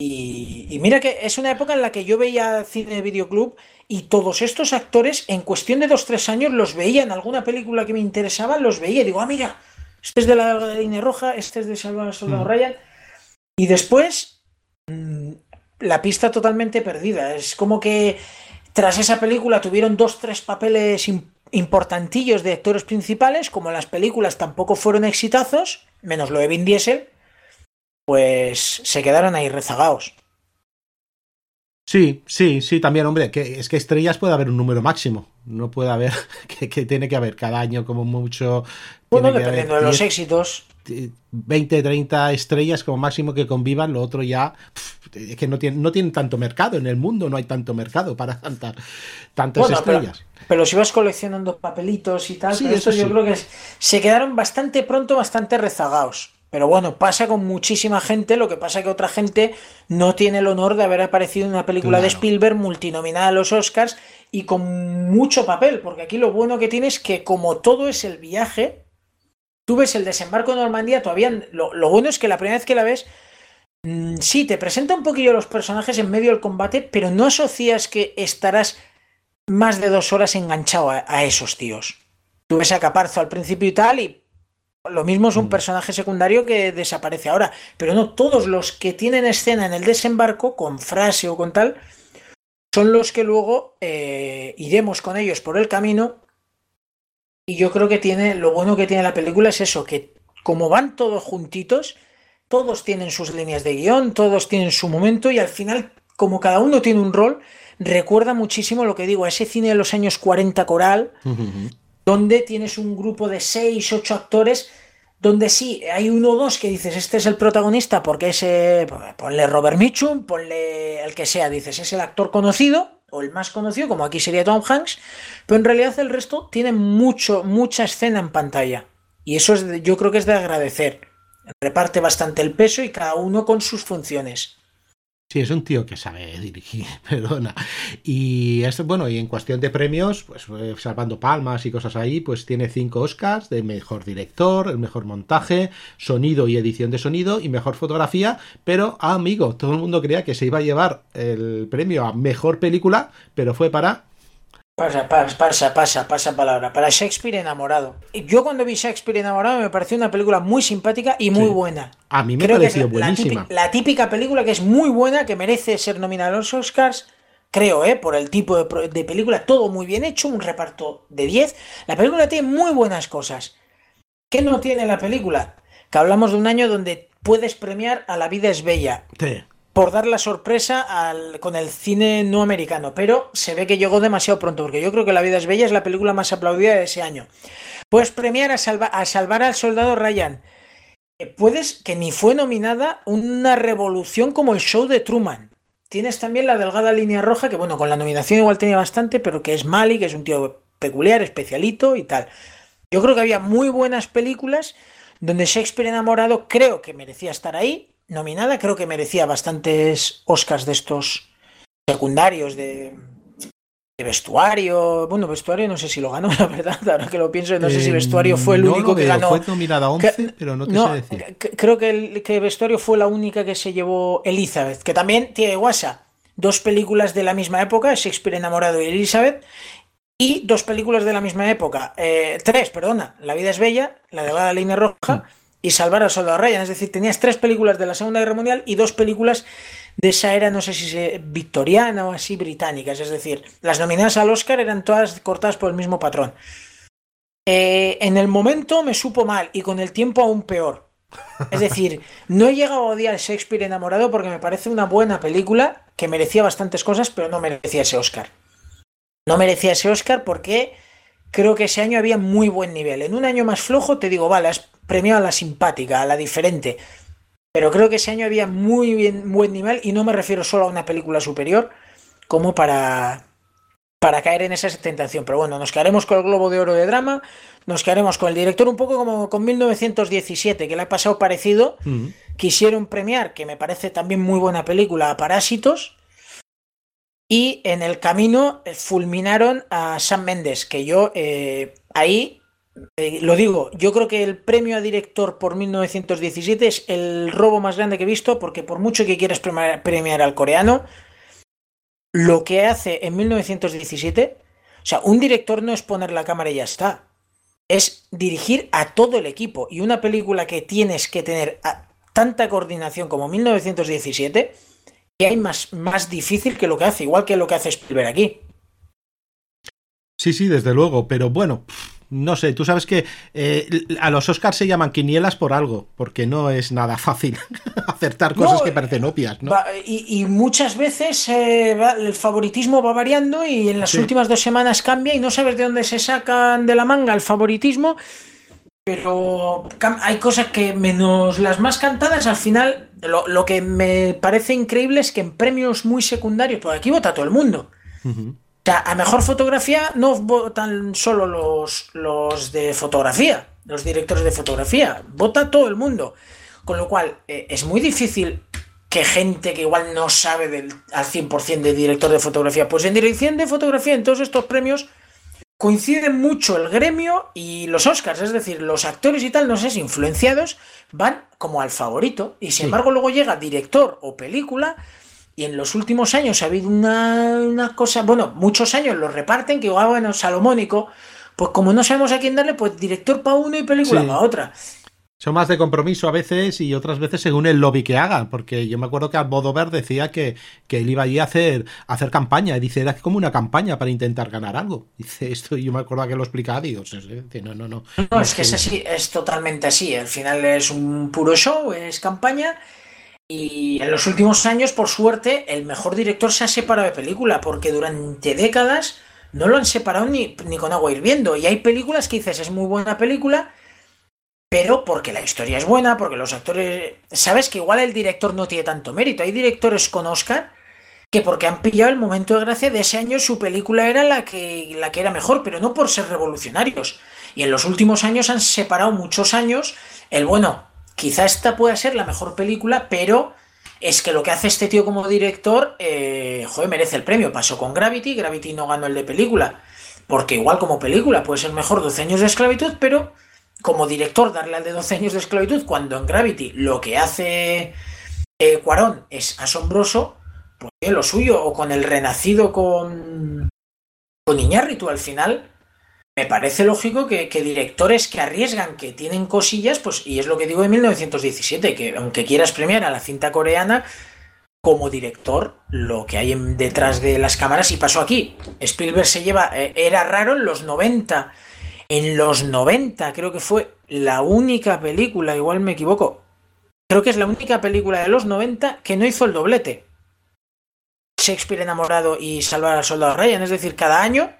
Y, mira que es una época en la que yo veía cine videoclub y todos estos actores, en cuestión de dos tres años, los veía en alguna película que me interesaba, los veía. Y digo, ah, mira, este es de la delgada línea roja, este es de Salvador Soldado mm. Ryan. Y después, mm, la pista totalmente perdida. Es como que tras esa película tuvieron dos, tres papeles importantillos de actores principales, como las películas tampoco fueron exitazos, menos lo de Vin Diesel, pues se quedaron ahí rezagados. Sí, sí, sí, también, hombre, que es que estrellas puede haber un número máximo, no puede haber, que, tiene que haber cada año como mucho. Bueno, dependiendo de los éxitos. 20, 30 estrellas como máximo que convivan, lo otro ya es que no tienen, no tienen tanto mercado en el mundo, no hay tanto mercado para tantas, tantas estrellas. Pero, si vas coleccionando papelitos y tal, eso yo creo que se quedaron bastante pronto, bastante rezagados. Pero bueno, pasa con muchísima gente, lo que pasa que otra gente no tiene el honor de haber aparecido en una película de Spielberg multinominada a los Oscars y con mucho papel, porque aquí lo bueno que tiene es que como todo es el viaje, tú ves el desembarco de Normandía, todavía lo, bueno es que la primera vez que la ves, mm, sí, te presenta un poquillo los personajes en medio del combate, pero no asocias que estarás más de dos horas enganchado a, esos tíos. Tú ves a Caparzo al principio y tal, y lo mismo es un mm. personaje secundario que desaparece ahora, pero no todos los que tienen escena en el desembarco, con frase o con tal, son los que luego eh, iremos con ellos por el camino y yo creo que tiene, lo bueno que tiene la película es eso, que como van todos juntitos, todos tienen sus líneas de guion, todos tienen su momento y al final, como cada uno tiene un rol, recuerda muchísimo lo que digo, a ese cine de los años 40 coral, donde tienes un grupo de 6, 8 actores, donde sí, hay uno o dos que dices, este es el protagonista porque ese, ponle Robert Mitchum, ponle el que sea, dices, es el actor conocido, o el más conocido, como aquí sería Tom Hanks, pero en realidad el resto tiene mucho, mucha escena en pantalla. Y eso es yo creo que es de agradecer. Reparte bastante el peso y cada uno con sus funciones. Sí, es un tío que sabe dirigir, perdona. Y es bueno, y en cuestión de premios, pues eh, salvando palmas y cosas ahí, pues tiene cinco Oscars de mejor director, el mejor montaje, sonido y edición de sonido y mejor fotografía. Pero, ah, amigo, todo el mundo creía que se iba a llevar el premio a mejor película, pero fue para Pasa, pasa, pasa, pasa, pasa palabra. Para Shakespeare enamorado. Yo cuando vi Shakespeare enamorado me pareció una película muy simpática y muy buena. A mí me pareció buenísima. La típica, película que es muy buena, que merece ser nominada a los Oscars. Creo, ¿eh? Por el tipo de, película, todo muy bien hecho, un reparto de 10. La película tiene muy buenas cosas. ¿Qué no tiene la película? Que hablamos de un año donde puedes premiar a La vida es bella. Sí por dar la sorpresa con el cine no americano, pero se ve que llegó demasiado pronto, porque yo creo que La vida es bella es la película más aplaudida de ese año. Puedes premiar a, a salvar al soldado Ryan. Eh, puedes, que ni fue nominada, una revolución como el show de Truman. Tienes también la delgada línea roja, que bueno, con la nominación igual tenía bastante, pero que es Mali, que es un tío peculiar, especialito y tal. Yo creo que había muy buenas películas donde Shakespeare enamorado creo que merecía estar ahí, nominada, creo que merecía bastantes Oscars de estos secundarios de, vestuario. Bueno, vestuario no sé si lo ganó, la verdad, ahora que lo pienso, no sé si vestuario fue el único que ganó. Fue nominada 11, pero no te sé decir. Creo que, el, que vestuario fue la única que se llevó Elizabeth, que también tiene guasa. Dos películas de la misma época, Shakespeare enamorado y Elizabeth, y dos películas de la misma época, eh, tres, perdona, La vida es bella, La de la línea roja, y salvar al soldado Ryan. Es decir, tenías tres películas de la Segunda Guerra Mundial y dos películas de esa era, no sé si victoriana o así, británicas. Es decir, las nominadas al Oscar eran todas cortadas por el mismo patrón. Eh, en el momento me supo mal y con el tiempo aún peor. Es decir, no he llegado a odiar Shakespeare enamorado porque me parece una buena película que merecía bastantes cosas, pero no merecía ese Oscar. No merecía ese Oscar porque creo que ese año había muy buen nivel. En un año más flojo te digo, vale, premiado a la simpática, a la diferente. Pero creo que ese año había muy bien, buen nivel y no me refiero solo a una película superior como para, para caer en esa tentación. Pero bueno, nos quedaremos con el Globo de Oro de Drama, nos quedaremos con el director un poco como con 1917, que le ha pasado parecido. Quisieron premiar, que me parece también muy buena película, a Parásitos. Y en el camino fulminaron a Sam Mendes, que yo eh, ahí eh, lo digo, yo creo que el premio a director por 1917 es el robo más grande que he visto, porque por mucho que quieras premiar al coreano, lo que hace en 1917, o sea, un director no es poner la cámara y ya está, es dirigir a todo el equipo. Y una película que tienes que tener tanta coordinación como 1917, que hay más, más difícil que lo que hace, igual que lo que hace Spielberg aquí. Sí, sí, desde luego, pero bueno, no sé, tú sabes que eh, a los Oscars se llaman quinielas por algo, porque no es nada fácil acertar cosas que parecen obvias, ¿no? y, muchas veces eh, el favoritismo va variando y en las últimas dos semanas cambia y no sabes de dónde se sacan de la manga el favoritismo, pero hay cosas que menos las más cantadas, al final lo, que me parece increíble es que en premios muy secundarios, por aquí vota todo el mundo. Sea, a mejor fotografía no votan solo los, los de fotografía, los directores de fotografía, vota todo el mundo. Con lo cual, eh, es muy difícil que gente que igual no sabe del, al 100% de director de fotografía, pues en dirección de fotografía, en todos estos premios, coinciden mucho el gremio y los Oscars, es decir, los actores y tal, no sé si influenciados, van como al favorito, y sin embargo luego llega director o película y en los últimos años ha habido una, cosa, bueno, muchos años lo reparten, que igual, ah, bueno, Salomónico, pues como no sabemos a quién darle, pues director para uno y película para otra. Son más de compromiso a veces y otras veces según el lobby que hagan, porque yo me acuerdo que Almodóvar decía que, que él iba allí a hacer, hacer campaña, y dice, era como una campaña para intentar ganar algo. Dice esto, y yo me acuerdo que lo explicaba, digo, no, no, no. No, es que es así, es totalmente así, al final es un puro show, es campaña, y en los últimos años, por suerte, el mejor director se ha separado de película, porque durante décadas no lo han separado ni, con agua hirviendo. Y hay películas que dices, es muy buena película, pero porque la historia es buena, porque los actores... Sabes que igual el director no tiene tanto mérito. Hay directores con Oscar que porque han pillado el momento de gracia de ese año su película era la que, la que era mejor, pero no por ser revolucionarios. Y en los últimos años han separado muchos años el bueno, quizá esta pueda ser la mejor película, pero es que lo que hace este tío como director, eh, joder, merece el premio. Pasó con Gravity, Gravity no ganó el de película, porque igual como película puede ser mejor 12 años de esclavitud, pero como director darle al de 12 años de esclavitud, cuando en Gravity lo que hace eh, Cuarón es asombroso, pues lo suyo, o con el renacido con, con Iñárritu al final me parece lógico que, directores que arriesgan, que tienen cosillas, pues, y es lo que digo de 1917, que aunque quieras premiar a la cinta coreana, como director, lo que hay detrás de las cámaras, y pasó aquí. Spielberg se lleva, eh, era raro en los 90. En los 90 creo que fue la única película, igual me equivoco, creo que es la única película de los 90 que no hizo el doblete. Shakespeare enamorado y salvar al soldado Ryan, es decir, cada año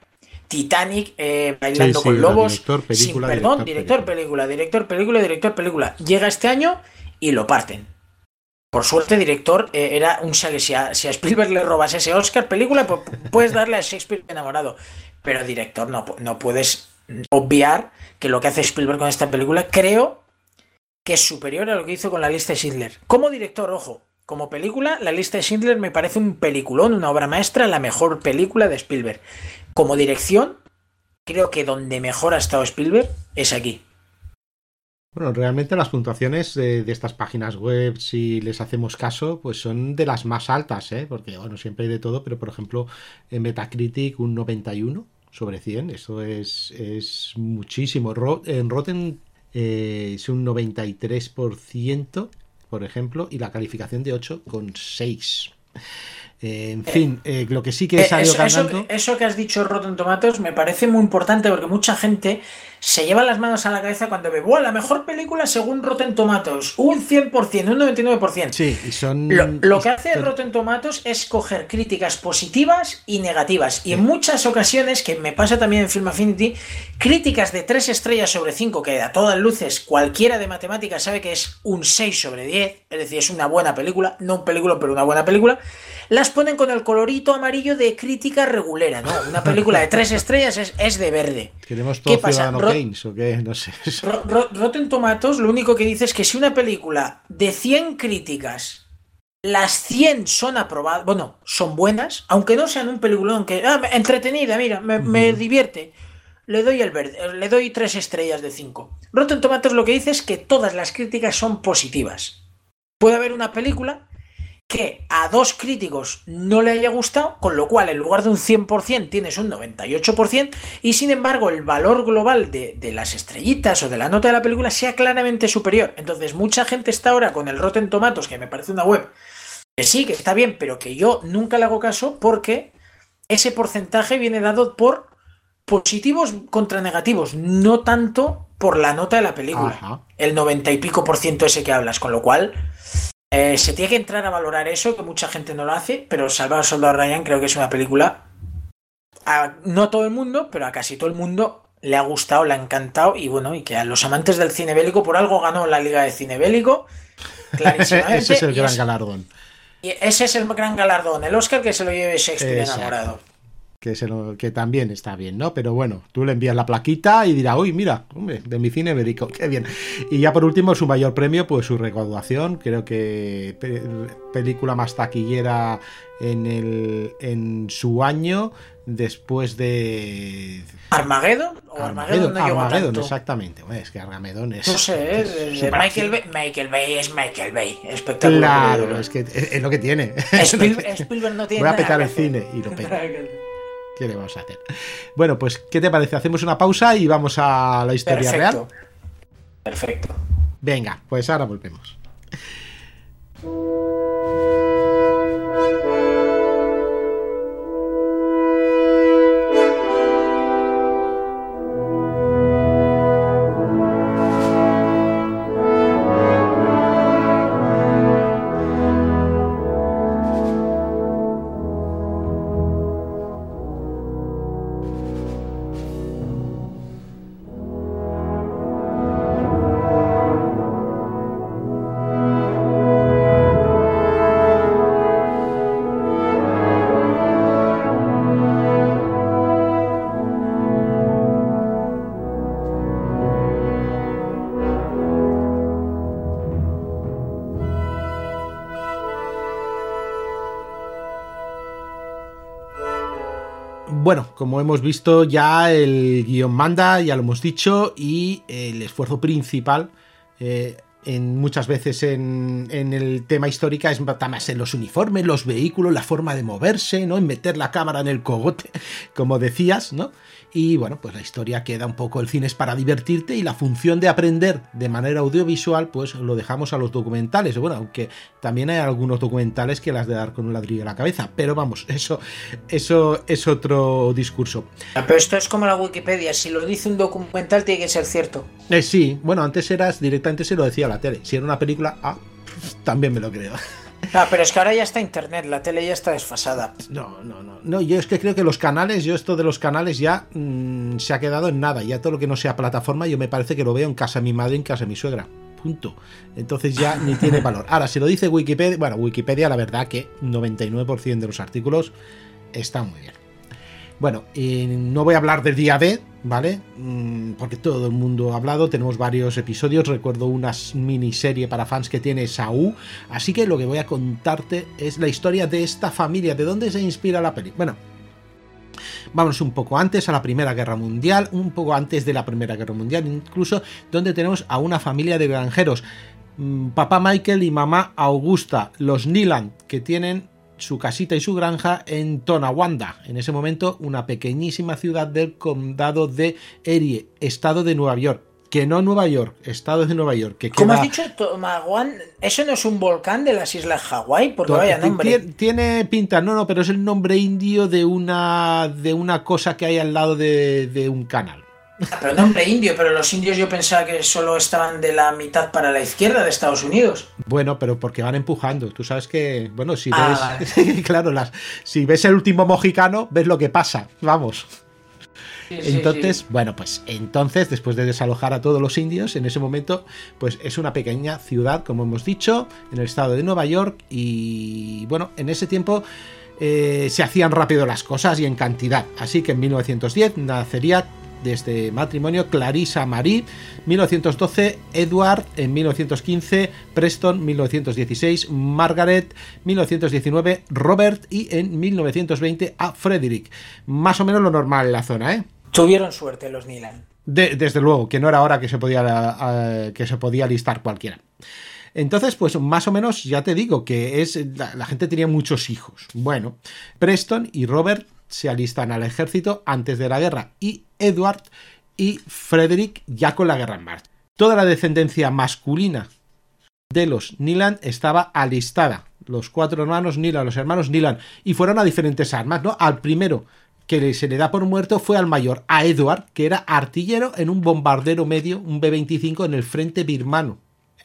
Titanic, eh, Bailando con Lobos. Director, película, perdón, director, película, director, película, director, película. Llega este año y lo parten. Por suerte, director eh, era un si si a, Spielberg le robas ese Oscar película, pues puedes darle a Shakespeare enamorado. Pero director, no, no puedes obviar que lo que hace Spielberg con esta película, creo que es superior a lo que hizo con la lista de Schindler. Como director, ojo, como película, la lista de Schindler me parece un peliculón, una obra maestra, la mejor película de Spielberg. Como dirección, creo que donde mejor ha estado Spielberg es aquí. Bueno, realmente las puntuaciones de, estas páginas web, si les hacemos caso, pues son de las más altas, ¿eh? porque bueno, siempre hay de todo, pero por ejemplo, en Metacritic un 91 sobre 100, eso es, es muchísimo. En Rotten eh, es un 93%, por ejemplo, y la calificación de 8,6. Eh, en fin, eh, lo que sí que eh, salió eso, Eso, que has dicho Rotten Tomatoes me parece muy importante porque mucha gente se lleva las manos a la cabeza cuando ve, ¡Wow! La mejor película según Rotten Tomatoes, un 100%, un 99%. Sí, y son... Lo, que hace Rotten Tomatoes es coger críticas positivas y negativas. Y en muchas ocasiones, que me pasa también en Film Affinity, críticas de 3 estrellas sobre 5, que a todas luces cualquiera de matemáticas sabe que es un 6 sobre 10, es decir, es una buena película, no un película, pero una buena película, las ponen con el colorito amarillo de crítica regulera, ¿no? Una película de 3 estrellas es, es de verde. ¿Queremos todo ¿Qué pasa? o qué? No sé. Rotten Tomatoes lo único que dice es que si una película de 100 críticas, las 100 son aprobadas, bueno, son buenas, aunque no sean un peliculón que, ah, entretenida, mira, me, divierte. le doy el verde, le doy tres estrellas de cinco. Rotten Tomatoes lo que dice es que todas las críticas son positivas. Puede haber una película que a dos críticos no le haya gustado, con lo cual en lugar de un 100% tienes un 98% y sin embargo el valor global de, de, las estrellitas o de la nota de la película sea claramente superior. Entonces mucha gente está ahora con el Rotten Tomatoes, que me parece una web que sí, que está bien, pero que yo nunca le hago caso porque ese porcentaje viene dado por positivos contra negativos, no tanto por la nota de la película. Ajá. El 90 y pico por ciento ese que hablas, con lo cual eh, se tiene que entrar a valorar eso, que mucha gente no lo hace, pero Salvar al Soldado Ryan creo que es una película. A, no a todo el mundo, pero a casi todo el mundo le ha gustado, le ha encantado. Y bueno, y que a los amantes del cine bélico por algo ganó la Liga de Cine Bélico. Clarísimamente. ese es el gran es, galardón. Y ese es el gran galardón, el Oscar que se lo lleve Shakespeare Exacto. enamorado. Que, se lo, que, también está bien, ¿no? Pero bueno, tú le envías la plaquita y dirá, uy, mira, hombre, de mi cine bélico, qué bien. Y ya por último, su mayor premio, pues su recaudación, creo que pe película más taquillera en, el, en su año, después de... ¿Armageddon? ¿O Armageddon, no Armageddon exactamente. Bueno, es que Armageddon es... No sé, es, es, es Michael, Bay, Michael Bay es Michael Bay, espectacular. Claro, es que es, lo que tiene. Spielberg, Spielberg no tiene Voy a petar el cine y lo peta. ¿Qué le vamos a hacer? Bueno, pues, ¿qué te parece? Hacemos una pausa y vamos a la historia Perfecto. real. Perfecto. Venga, pues ahora volvemos. Bueno, como hemos visto ya el guion manda, ya lo hemos dicho, y el esfuerzo principal eh, en muchas veces en, en, el tema histórica es más en los uniformes, los vehículos, la forma de moverse, ¿no? En meter la cámara en el cogote, como decías, ¿no? Y bueno, pues la historia queda un poco, el cine es para divertirte y la función de aprender de manera audiovisual, pues lo dejamos a los documentales. Bueno, aunque también hay algunos documentales que las de dar con un ladrillo en la cabeza, pero vamos, eso, eso es otro discurso. Pero esto es como la Wikipedia, si lo dice un documental tiene que ser cierto. Eh, sí, bueno, antes eras directamente se lo decía la tele. Si era una película, ah, también me lo creo. No, pero es que ahora ya está internet, la tele ya está desfasada. No, no, no. No, yo es que creo que los canales, yo esto de los canales ya mmm, se ha quedado en nada. Ya todo lo que no sea plataforma, yo me parece que lo veo en casa de mi madre, en casa de mi suegra. Punto. Entonces ya ni tiene valor. Ahora, si lo dice Wikipedia, bueno, Wikipedia, la verdad que 99% de los artículos están muy bien. Bueno, y no voy a hablar del día D, ¿vale? Mm, porque todo el mundo ha hablado, tenemos varios episodios, recuerdo una miniserie para fans que tiene Saúl, así que lo que voy a contarte es la historia de esta familia, de dónde se inspira la peli. Bueno, vamos un poco antes a la Primera Guerra Mundial, un poco antes de la Primera Guerra Mundial, incluso donde tenemos a una familia de granjeros, mm, papá Michael y mamá Augusta, los Niland, que tienen su casita y su granja en Tonawanda, en ese momento una pequeñísima ciudad del condado de Erie, estado de Nueva York. Que no Nueva York, estado de Nueva York. Que ¿Cómo queda... has dicho? Tomaguan, ¿eso no es un volcán de las islas Hawái? Porque vaya nombre. Tiene pinta, no, no, pero es el nombre indio de una, de una cosa que hay al lado de, de un canal. Pero nombre indio, pero los indios yo pensaba que solo estaban de la mitad para la izquierda de Estados Unidos. Bueno, pero porque van empujando. Tú sabes que, bueno, si ves, ah, vale. claro, las, si ves el último mojicano, ves lo que pasa. Vamos. Sí, entonces, sí, sí. bueno, pues entonces, después de desalojar a todos los indios, en ese momento, pues es una pequeña ciudad, como hemos dicho, en el estado de Nueva York. Y bueno, en ese tiempo eh, se hacían rápido las cosas y en cantidad. Así que en 1910 nacería desde matrimonio Clarissa Marie, 1912 Edward, en 1915 Preston, 1916 Margaret, 1919 Robert y en 1920 a Frederick. Más o menos lo normal en la zona, ¿eh? Tuvieron suerte los Nilan. desde luego, que no era hora que se podía, que se podía listar cualquiera. Entonces, pues más o menos ya te digo que es la, gente tenía muchos hijos. Bueno, Preston y Robert se alistan al ejército antes de la guerra y Edward y Frederick ya con la guerra en marcha. Toda la descendencia masculina de los Nilan estaba alistada. Los cuatro hermanos Nilan, los hermanos Nilan, y fueron a diferentes armas, ¿no? Al primero que se le da por muerto fue al mayor, a Edward, que era artillero en un bombardero medio, un B-25 en el frente birmano.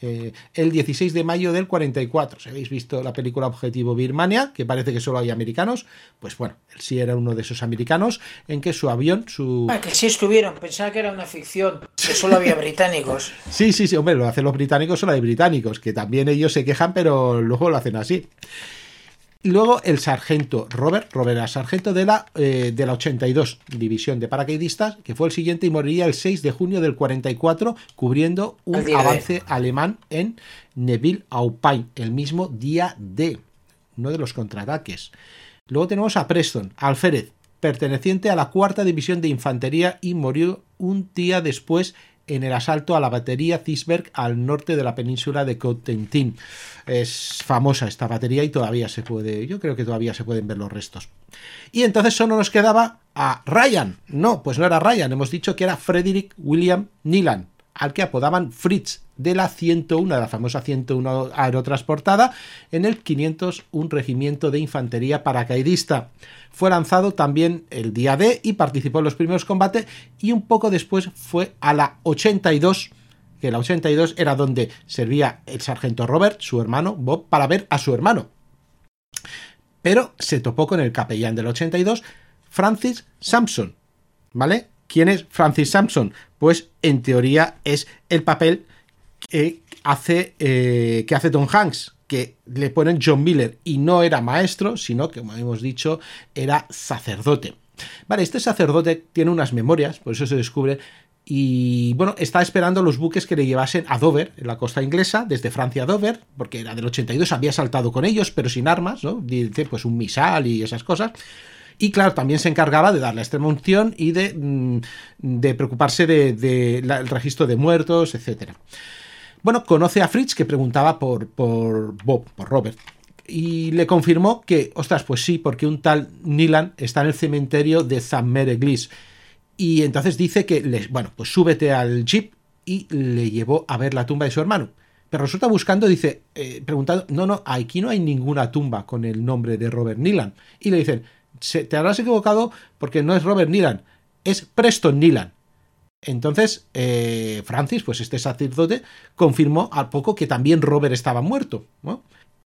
Eh, el 16 de mayo del 44. Si habéis visto la película Objetivo Birmania, que parece que solo hay americanos, pues bueno, él sí era uno de esos americanos en que su avión, su... Ah, que sí estuvieron, pensaba que era una ficción, que solo había británicos. sí, sí, sí, hombre, lo hacen los británicos, solo hay británicos, que también ellos se quejan, pero luego lo hacen así. Y luego el sargento Robert, Robert era sargento de la, eh, de la 82 División de Paracaidistas, que fue el siguiente y moriría el 6 de junio del 44, cubriendo un avance alemán en Neville-Aupay, el mismo día de uno de los contraataques. Luego tenemos a Preston, Alférez, perteneciente a la cuarta división de infantería y murió un día después en el asalto a la batería Cisberg al norte de la península de Cotentin. Es famosa esta batería y todavía se puede, yo creo que todavía se pueden ver los restos. Y entonces solo nos quedaba a Ryan. No, pues no era Ryan, hemos dicho que era Frederick William Nilan, al que apodaban Fritz de la 101, de la famosa 101 aerotransportada, en el 501 Regimiento de Infantería Paracaidista. Fue lanzado también el día D y participó en los primeros combates y un poco después fue a la 82, que la 82 era donde servía el sargento Robert, su hermano Bob, para ver a su hermano. Pero se topó con el capellán del 82, Francis Sampson, ¿vale? ¿Quién es Francis Sampson? Pues en teoría es el papel que hace, eh, que hace Tom Hanks, que le ponen John Miller y no era maestro, sino que, como hemos dicho, era sacerdote. Vale, este sacerdote tiene unas memorias, por eso se descubre, y bueno, está esperando los buques que le llevasen a Dover, en la costa inglesa, desde Francia a Dover, porque era del 82, había saltado con ellos, pero sin armas, ¿no? Dice, pues un misal y esas cosas. Y claro, también se encargaba de darle extrema unción y de, mm, de preocuparse del de, registro de muertos, etcétera. Bueno, conoce a Fritz que preguntaba por, por Bob, por Robert. Y le confirmó que, ostras, pues sí, porque un tal Nilan está en el cementerio de Zammereglis. Y entonces dice que, bueno, pues súbete al jeep y le llevó a ver la tumba de su hermano. Pero resulta buscando, dice, eh, preguntando, no, no, aquí no hay ninguna tumba con el nombre de Robert Nilan. Y le dicen, te habrás equivocado porque no es Robert Nilan, es Preston Nilan. Entonces, eh, Francis, pues este sacerdote, confirmó al poco que también Robert estaba muerto.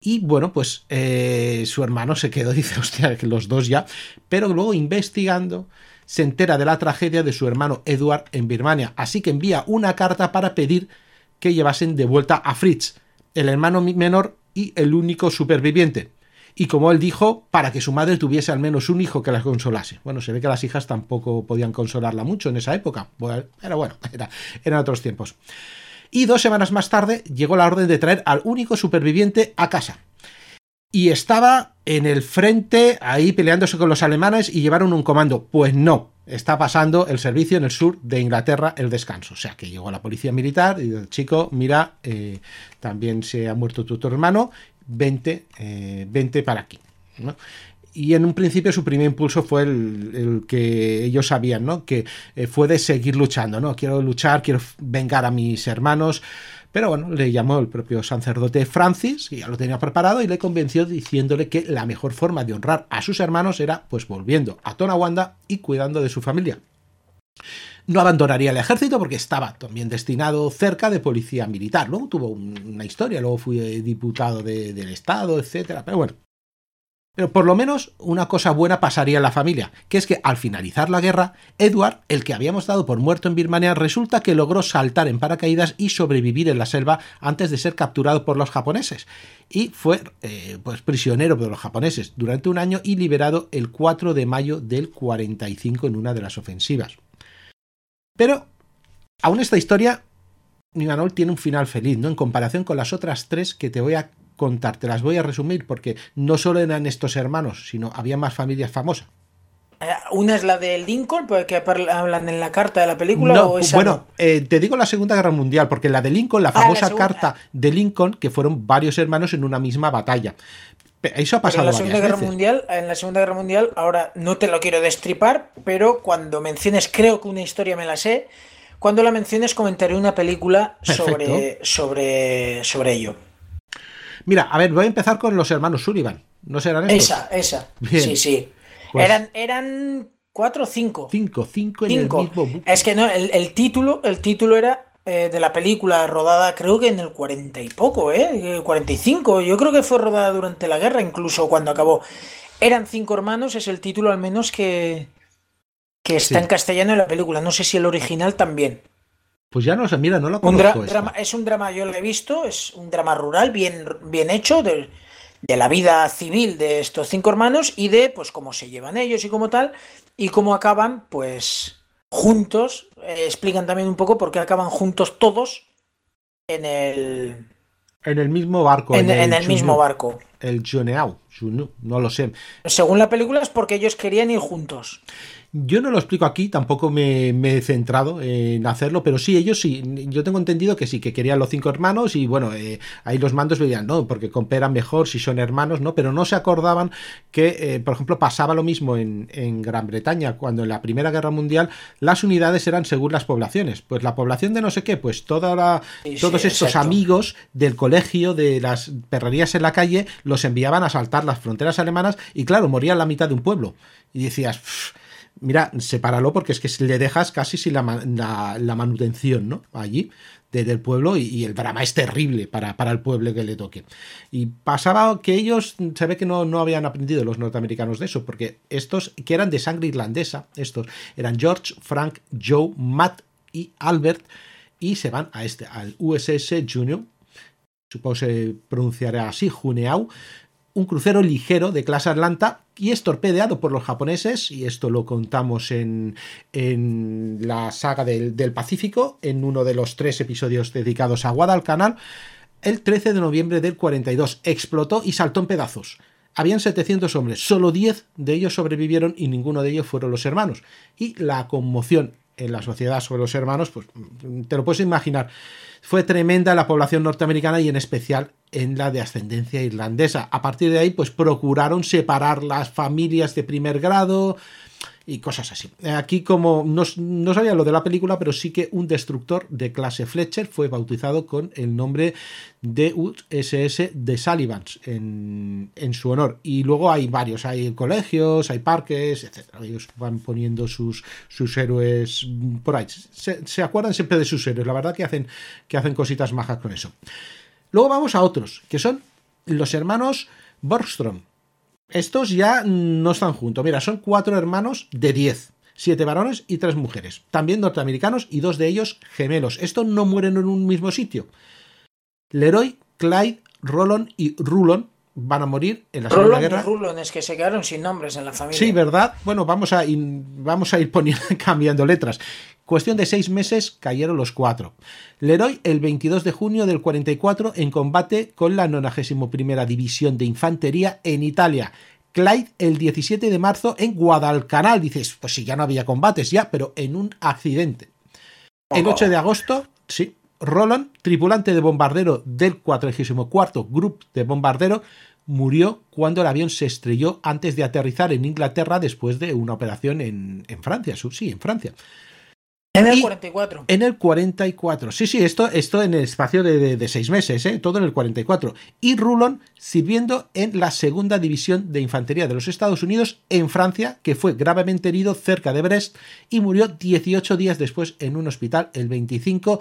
Y bueno, pues eh, su hermano se quedó, dice, hostia, que los dos ya. Pero luego investigando, se entera de la tragedia de su hermano Edward en Birmania. Así que envía una carta para pedir que llevasen de vuelta a Fritz, el hermano menor y el único superviviente y como él dijo, para que su madre tuviese al menos un hijo que la consolase. Bueno, se ve que las hijas tampoco podían consolarla mucho en esa época, pero bueno, era, eran otros tiempos. Y dos semanas más tarde llegó la orden de traer al único superviviente a casa. Y estaba en el frente, ahí peleándose con los alemanes y llevaron un comando. Pues no, está pasando el servicio en el sur de Inglaterra, el descanso. O sea, que llegó la policía militar y el chico, mira, eh, también se ha muerto tu, tu hermano 20, eh, para aquí. Y en un principio su primer impulso fue el, que ellos sabían, ¿no? Que eh, fue de seguir luchando, ¿no? Quiero luchar, quiero vengar a mis hermanos. Pero bueno, le llamó el propio sacerdote Francis, que ya lo tenía preparado, y le convenció diciéndole que la mejor forma de honrar a sus hermanos era pues volviendo a Tonawanda y cuidando de su familia. No abandonaría el ejército porque estaba también destinado cerca de policía militar. Luego tuvo una historia, luego fui diputado del Estado, etcétera. Pero bueno. Pero por lo menos una cosa buena pasaría en la familia, que es que al finalizar la guerra, Edward, el que habíamos dado por muerto en Birmania, resulta que logró saltar en paracaídas y sobrevivir en la selva antes de ser capturado por los japoneses. Y fue eh, pues, prisionero de los japoneses durante un año y liberado el 4 de mayo del 45 en una de las ofensivas. Pero aún esta historia, Manol tiene un final feliz, ¿no? En comparación con las otras tres que te voy a contar, te las voy a resumir porque no solo eran estos hermanos, sino había más familias famosas. una es la de Lincoln, porque hablan en la carta de la película. No, bueno, eh, te digo la Segunda Guerra Mundial, porque la de Lincoln, la famosa carta de Lincoln, que fueron varios hermanos en una misma batalla. Eso ha pasado en la Segunda Guerra Mundial, en la Segunda Guerra Mundial, ahora no te lo quiero destripar, pero cuando menciones, creo que una historia me la sé. Cuando la menciones, comentaré una película sobre, sobre, sobre ello. Mira, a ver, voy a empezar con los hermanos Sullivan. ¿No serán estos? Esa, esa. Sí, sí. Pues eran, eran cuatro o cinco. Cinco, cinco en el mismo Es que no, el, título, el título era eh, de la película rodada, creo que en el cuarenta y poco, ¿eh? 45. Yo creo que fue rodada durante la guerra, incluso cuando acabó. Eran cinco hermanos, es el título al menos que, que está en castellano en la película. No sé si el original también. Pues ya no sé, mira, no lo conozco. es un drama, yo lo he visto, es un drama rural bien, bien hecho, de, de la vida civil de estos cinco hermanos y de pues cómo se llevan ellos y como tal y cómo acaban pues juntos eh, explican también un poco por qué acaban juntos todos en el en el mismo barco en, el, mismo barco. El Juneau no lo sé. Según la película es porque ellos querían ir juntos yo no lo explico aquí, tampoco me, he centrado en hacerlo, pero sí, ellos sí, yo tengo entendido que sí, que querían los cinco hermanos y bueno, eh, ahí los mandos veían, no, porque cooperan mejor si son hermanos, ¿no? Pero no se acordaban que, eh, por ejemplo, pasaba lo mismo en, Gran Bretaña, cuando en la Primera Guerra Mundial las unidades eran según las poblaciones. Pues la población de no sé qué, pues toda todos estos amigos del colegio, de las perrerías en la calle, los enviaban a saltar las fronteras alemanas y claro, morían la mitad de un pueblo. Y decías, mira, sepáralo porque es que le dejas casi sin la, manutención, ¿no? Allí, del pueblo, y, el drama es terrible para, para, el pueblo que le toque. Y pasaba que ellos, se ve que no, no habían aprendido los norteamericanos de eso, porque estos, que eran de sangre irlandesa, estos eran George, Frank, Joe, Matt y Albert, y se van a este, al USS Junior, supongo se pronunciará así, Juneau, un crucero ligero de clase Atlanta y es torpedeado por los japoneses, y esto lo contamos en, en la saga del, Pacífico, en uno de los tres episodios dedicados a Guadalcanal, el 13 de noviembre del 42. Explotó y saltó en pedazos. Habían 700 hombres, solo 10 de ellos sobrevivieron y ninguno de ellos fueron los hermanos. Y la conmoción en la sociedad sobre los hermanos, pues te lo puedes imaginar. Fue tremenda la población norteamericana y en especial en la de ascendencia irlandesa. A partir de ahí, pues procuraron separar las familias de primer grado, y cosas así. Aquí como no, sabía lo de la película, pero sí que un destructor de clase Fletcher fue bautizado con el nombre de USS de Sullivans en, su honor. Y luego hay varios, hay colegios, hay parques, etc. Ellos van poniendo sus, sus héroes por ahí. Se, acuerdan siempre de sus héroes, la verdad que hacen, que hacen cositas majas con eso. Luego vamos a otros, que son los hermanos Borgstrom. Estos ya no están juntos. Mira, son cuatro hermanos de diez. Siete varones y tres mujeres. También norteamericanos y dos de ellos gemelos. Estos no mueren en un mismo sitio. Leroy, Clyde, Roland y Rulon van a morir en la Segunda Guerra. Rulon es que se quedaron sin nombres en la familia. Sí, ¿verdad? Bueno, vamos a, vamos a ir poniendo, cambiando letras. Cuestión de seis meses cayeron los cuatro. Leroy el 22 de junio del 44 en combate con la 91 División de Infantería en Italia. Clyde el 17 de marzo en Guadalcanal. Dices, pues si ya no había combates ya, pero en un accidente. El 8 de agosto, sí, Roland, tripulante de bombardero del 44 Group de Bombardero, murió cuando el avión se estrelló antes de aterrizar en Inglaterra después de una operación en, en Francia. Sí, en Francia. En el 44. En el 44. Sí, sí, esto, esto en el espacio de, seis meses, ¿eh? todo en el 44. Y Rulon sirviendo en la segunda división de infantería de los Estados Unidos en Francia, que fue gravemente herido cerca de Brest y murió 18 días después en un hospital el 25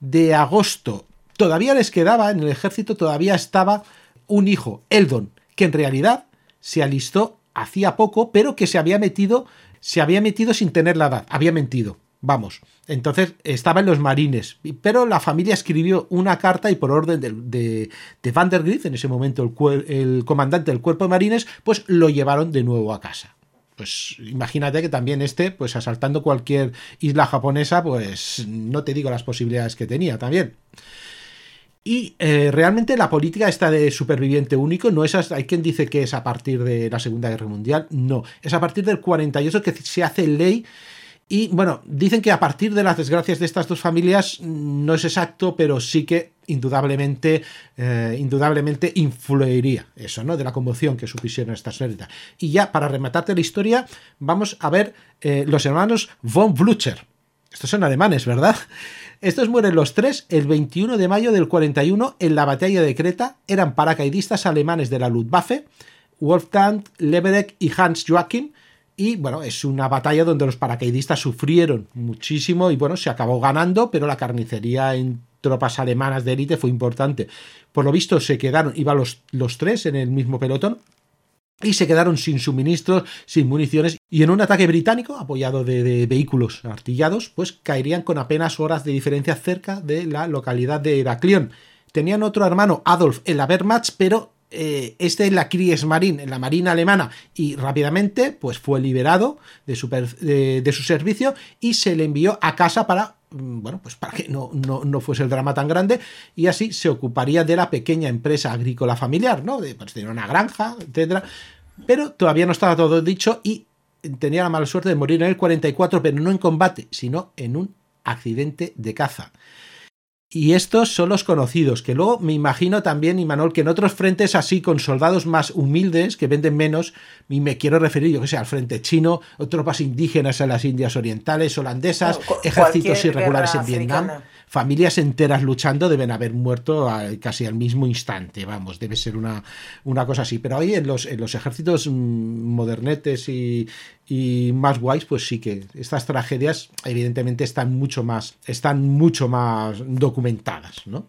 de agosto. Todavía les quedaba, en el ejército todavía estaba un hijo, Eldon, que en realidad se alistó hacía poco, pero que se había metido, se había metido sin tener la edad, había mentido Vamos, entonces estaba en los marines, pero la familia escribió una carta y por orden de, de, de Van der Grief, en ese momento el, comandante del cuerpo de marines, pues lo llevaron de nuevo a casa. Pues imagínate que también este, pues asaltando cualquier isla japonesa, pues no te digo las posibilidades que tenía también. Y eh, realmente la política está de superviviente único no es, hay quien dice que es a partir de la Segunda Guerra Mundial, no, es a partir del 48 que se hace ley y bueno, dicen que a partir de las desgracias de estas dos familias no es exacto, pero sí que indudablemente, eh, indudablemente influiría eso, ¿no? De la conmoción que supusieron estas pérdidas. Y ya para rematarte la historia, vamos a ver eh, los hermanos von Blücher. Estos son alemanes, ¿verdad? Estos mueren los tres el 21 de mayo del 41 en la batalla de Creta. Eran paracaidistas alemanes de la Luftwaffe, Wolfgang Lebedeck y Hans Joachim. Y bueno, es una batalla donde los paracaidistas sufrieron muchísimo y bueno, se acabó ganando, pero la carnicería en tropas alemanas de élite fue importante. Por lo visto se quedaron, iban los, los tres en el mismo pelotón, y se quedaron sin suministros, sin municiones, y en un ataque británico, apoyado de, vehículos artillados, pues caerían con apenas horas de diferencia cerca de la localidad de Heraclión. Tenían otro hermano, Adolf, en la Wehrmacht, pero eh, este en la Kriegsmarine, en la Marina alemana, y rápidamente pues fue liberado de su, de su servicio y se le envió a casa para mm, bueno, pues para que no, no, no, fuese el drama tan grande, y así se ocuparía de la pequeña empresa agrícola familiar, ¿no? De pues, tener una granja, etcétera. Pero todavía no estaba todo dicho y tenía la mala suerte de morir en el 44, pero no en combate, sino en un accidente de caza. Y estos son los conocidos, que luego me imagino también, Imanol, que en otros frentes así, con soldados más humildes, que venden menos, y me quiero referir, yo que sé, al frente chino, o tropas indígenas en las Indias Orientales, holandesas, ejércitos irregulares en Vietnam familias enteras luchando deben haber muerto casi al mismo instante, vamos, debe ser una, una cosa así. Pero ahí en los, en los ejércitos modernetes y, y más guays, pues sí que estas tragedias evidentemente están mucho más, están mucho más documentadas, ¿no?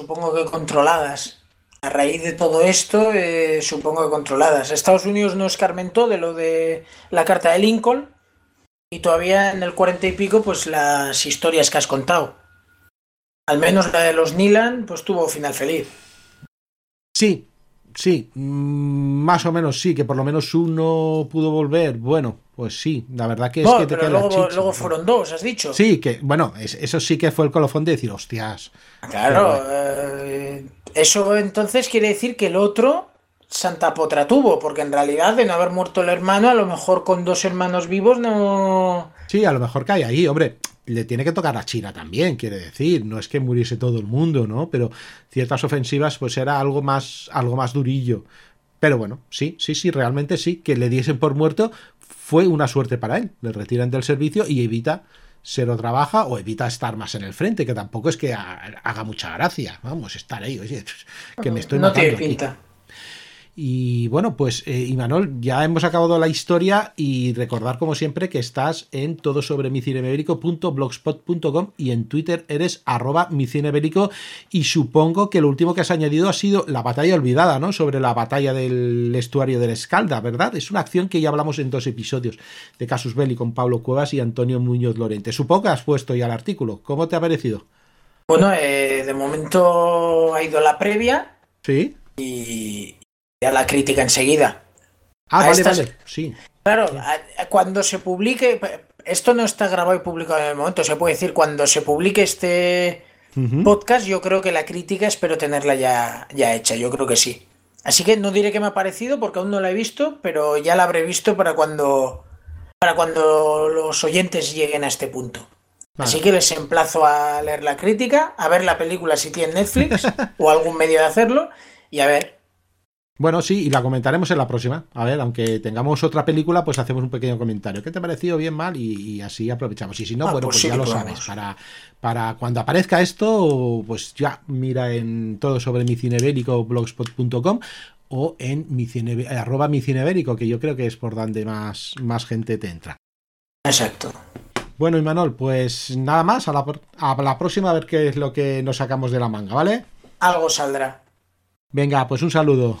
Supongo que controladas. A raíz de todo esto, eh, supongo que controladas. Estados Unidos no escarmentó de lo de la carta de Lincoln, y todavía en el cuarenta y pico, pues las historias que has contado. Al menos la de los Nilan, pues tuvo final feliz. Sí, sí, mm, más o menos sí, que por lo menos uno pudo volver. Bueno, pues sí, la verdad que es que te pero luego, luego fueron dos, has dicho. Sí, que bueno, eso sí que fue el colofón de decir, hostias. Claro, eh, eso entonces quiere decir que el otro Santa Potra tuvo, porque en realidad de no haber muerto el hermano, a lo mejor con dos hermanos vivos no... Sí, a lo mejor cae ahí, hombre, le tiene que tocar a China también, quiere decir, no es que muriese todo el mundo, ¿no? Pero ciertas ofensivas pues era algo más, algo más durillo. Pero bueno, sí, sí, sí, realmente sí, que le diesen por muerto fue una suerte para él. Le retiran del servicio y evita ser otra baja o evita estar más en el frente, que tampoco es que haga mucha gracia. Vamos, estar ahí, oye, que me estoy no tiene pinta. Y bueno, pues eh, Imanol, ya hemos acabado la historia y recordar como siempre que estás en todo sobre y en Twitter eres arroba micinebérico y supongo que lo último que has añadido ha sido la batalla olvidada, ¿no? Sobre la batalla del estuario del Escalda, ¿verdad? Es una acción que ya hablamos en dos episodios de Casus Belli con Pablo Cuevas y Antonio Muñoz Lorente. Supongo que has puesto ya el artículo. ¿Cómo te ha parecido? Bueno, eh, de momento ha ido la previa. Sí. Y, la crítica enseguida. Ah, vale, vale, sí. Claro, cuando se publique, esto no está grabado y publicado en el momento, se puede decir, cuando se publique este podcast, yo creo que la crítica espero tenerla ya, ya hecha, yo creo que sí. Así que no diré que me ha parecido porque aún no la he visto, pero ya la habré visto para cuando, para cuando los oyentes lleguen a este punto. Así que les emplazo a leer la crítica, a ver la película si tiene Netflix o algún medio de hacerlo y a ver bueno, sí, y la comentaremos en la próxima. A ver, aunque tengamos otra película, pues hacemos un pequeño comentario. ¿Qué te ha parecido bien, mal? Y, así aprovechamos. Y si no, ah, bueno, pues, pues ya lo sabes. Para, para cuando aparezca esto, pues ya mira en todo sobre mi blogspot.com o en mi cine, arroba mi cinebérico, que yo creo que es por donde más, más gente te entra. Exacto. Bueno, Imanol, pues nada más. A la, a la próxima a ver qué es lo que nos sacamos de la manga, ¿vale? Algo saldrá. Venga, pues un saludo.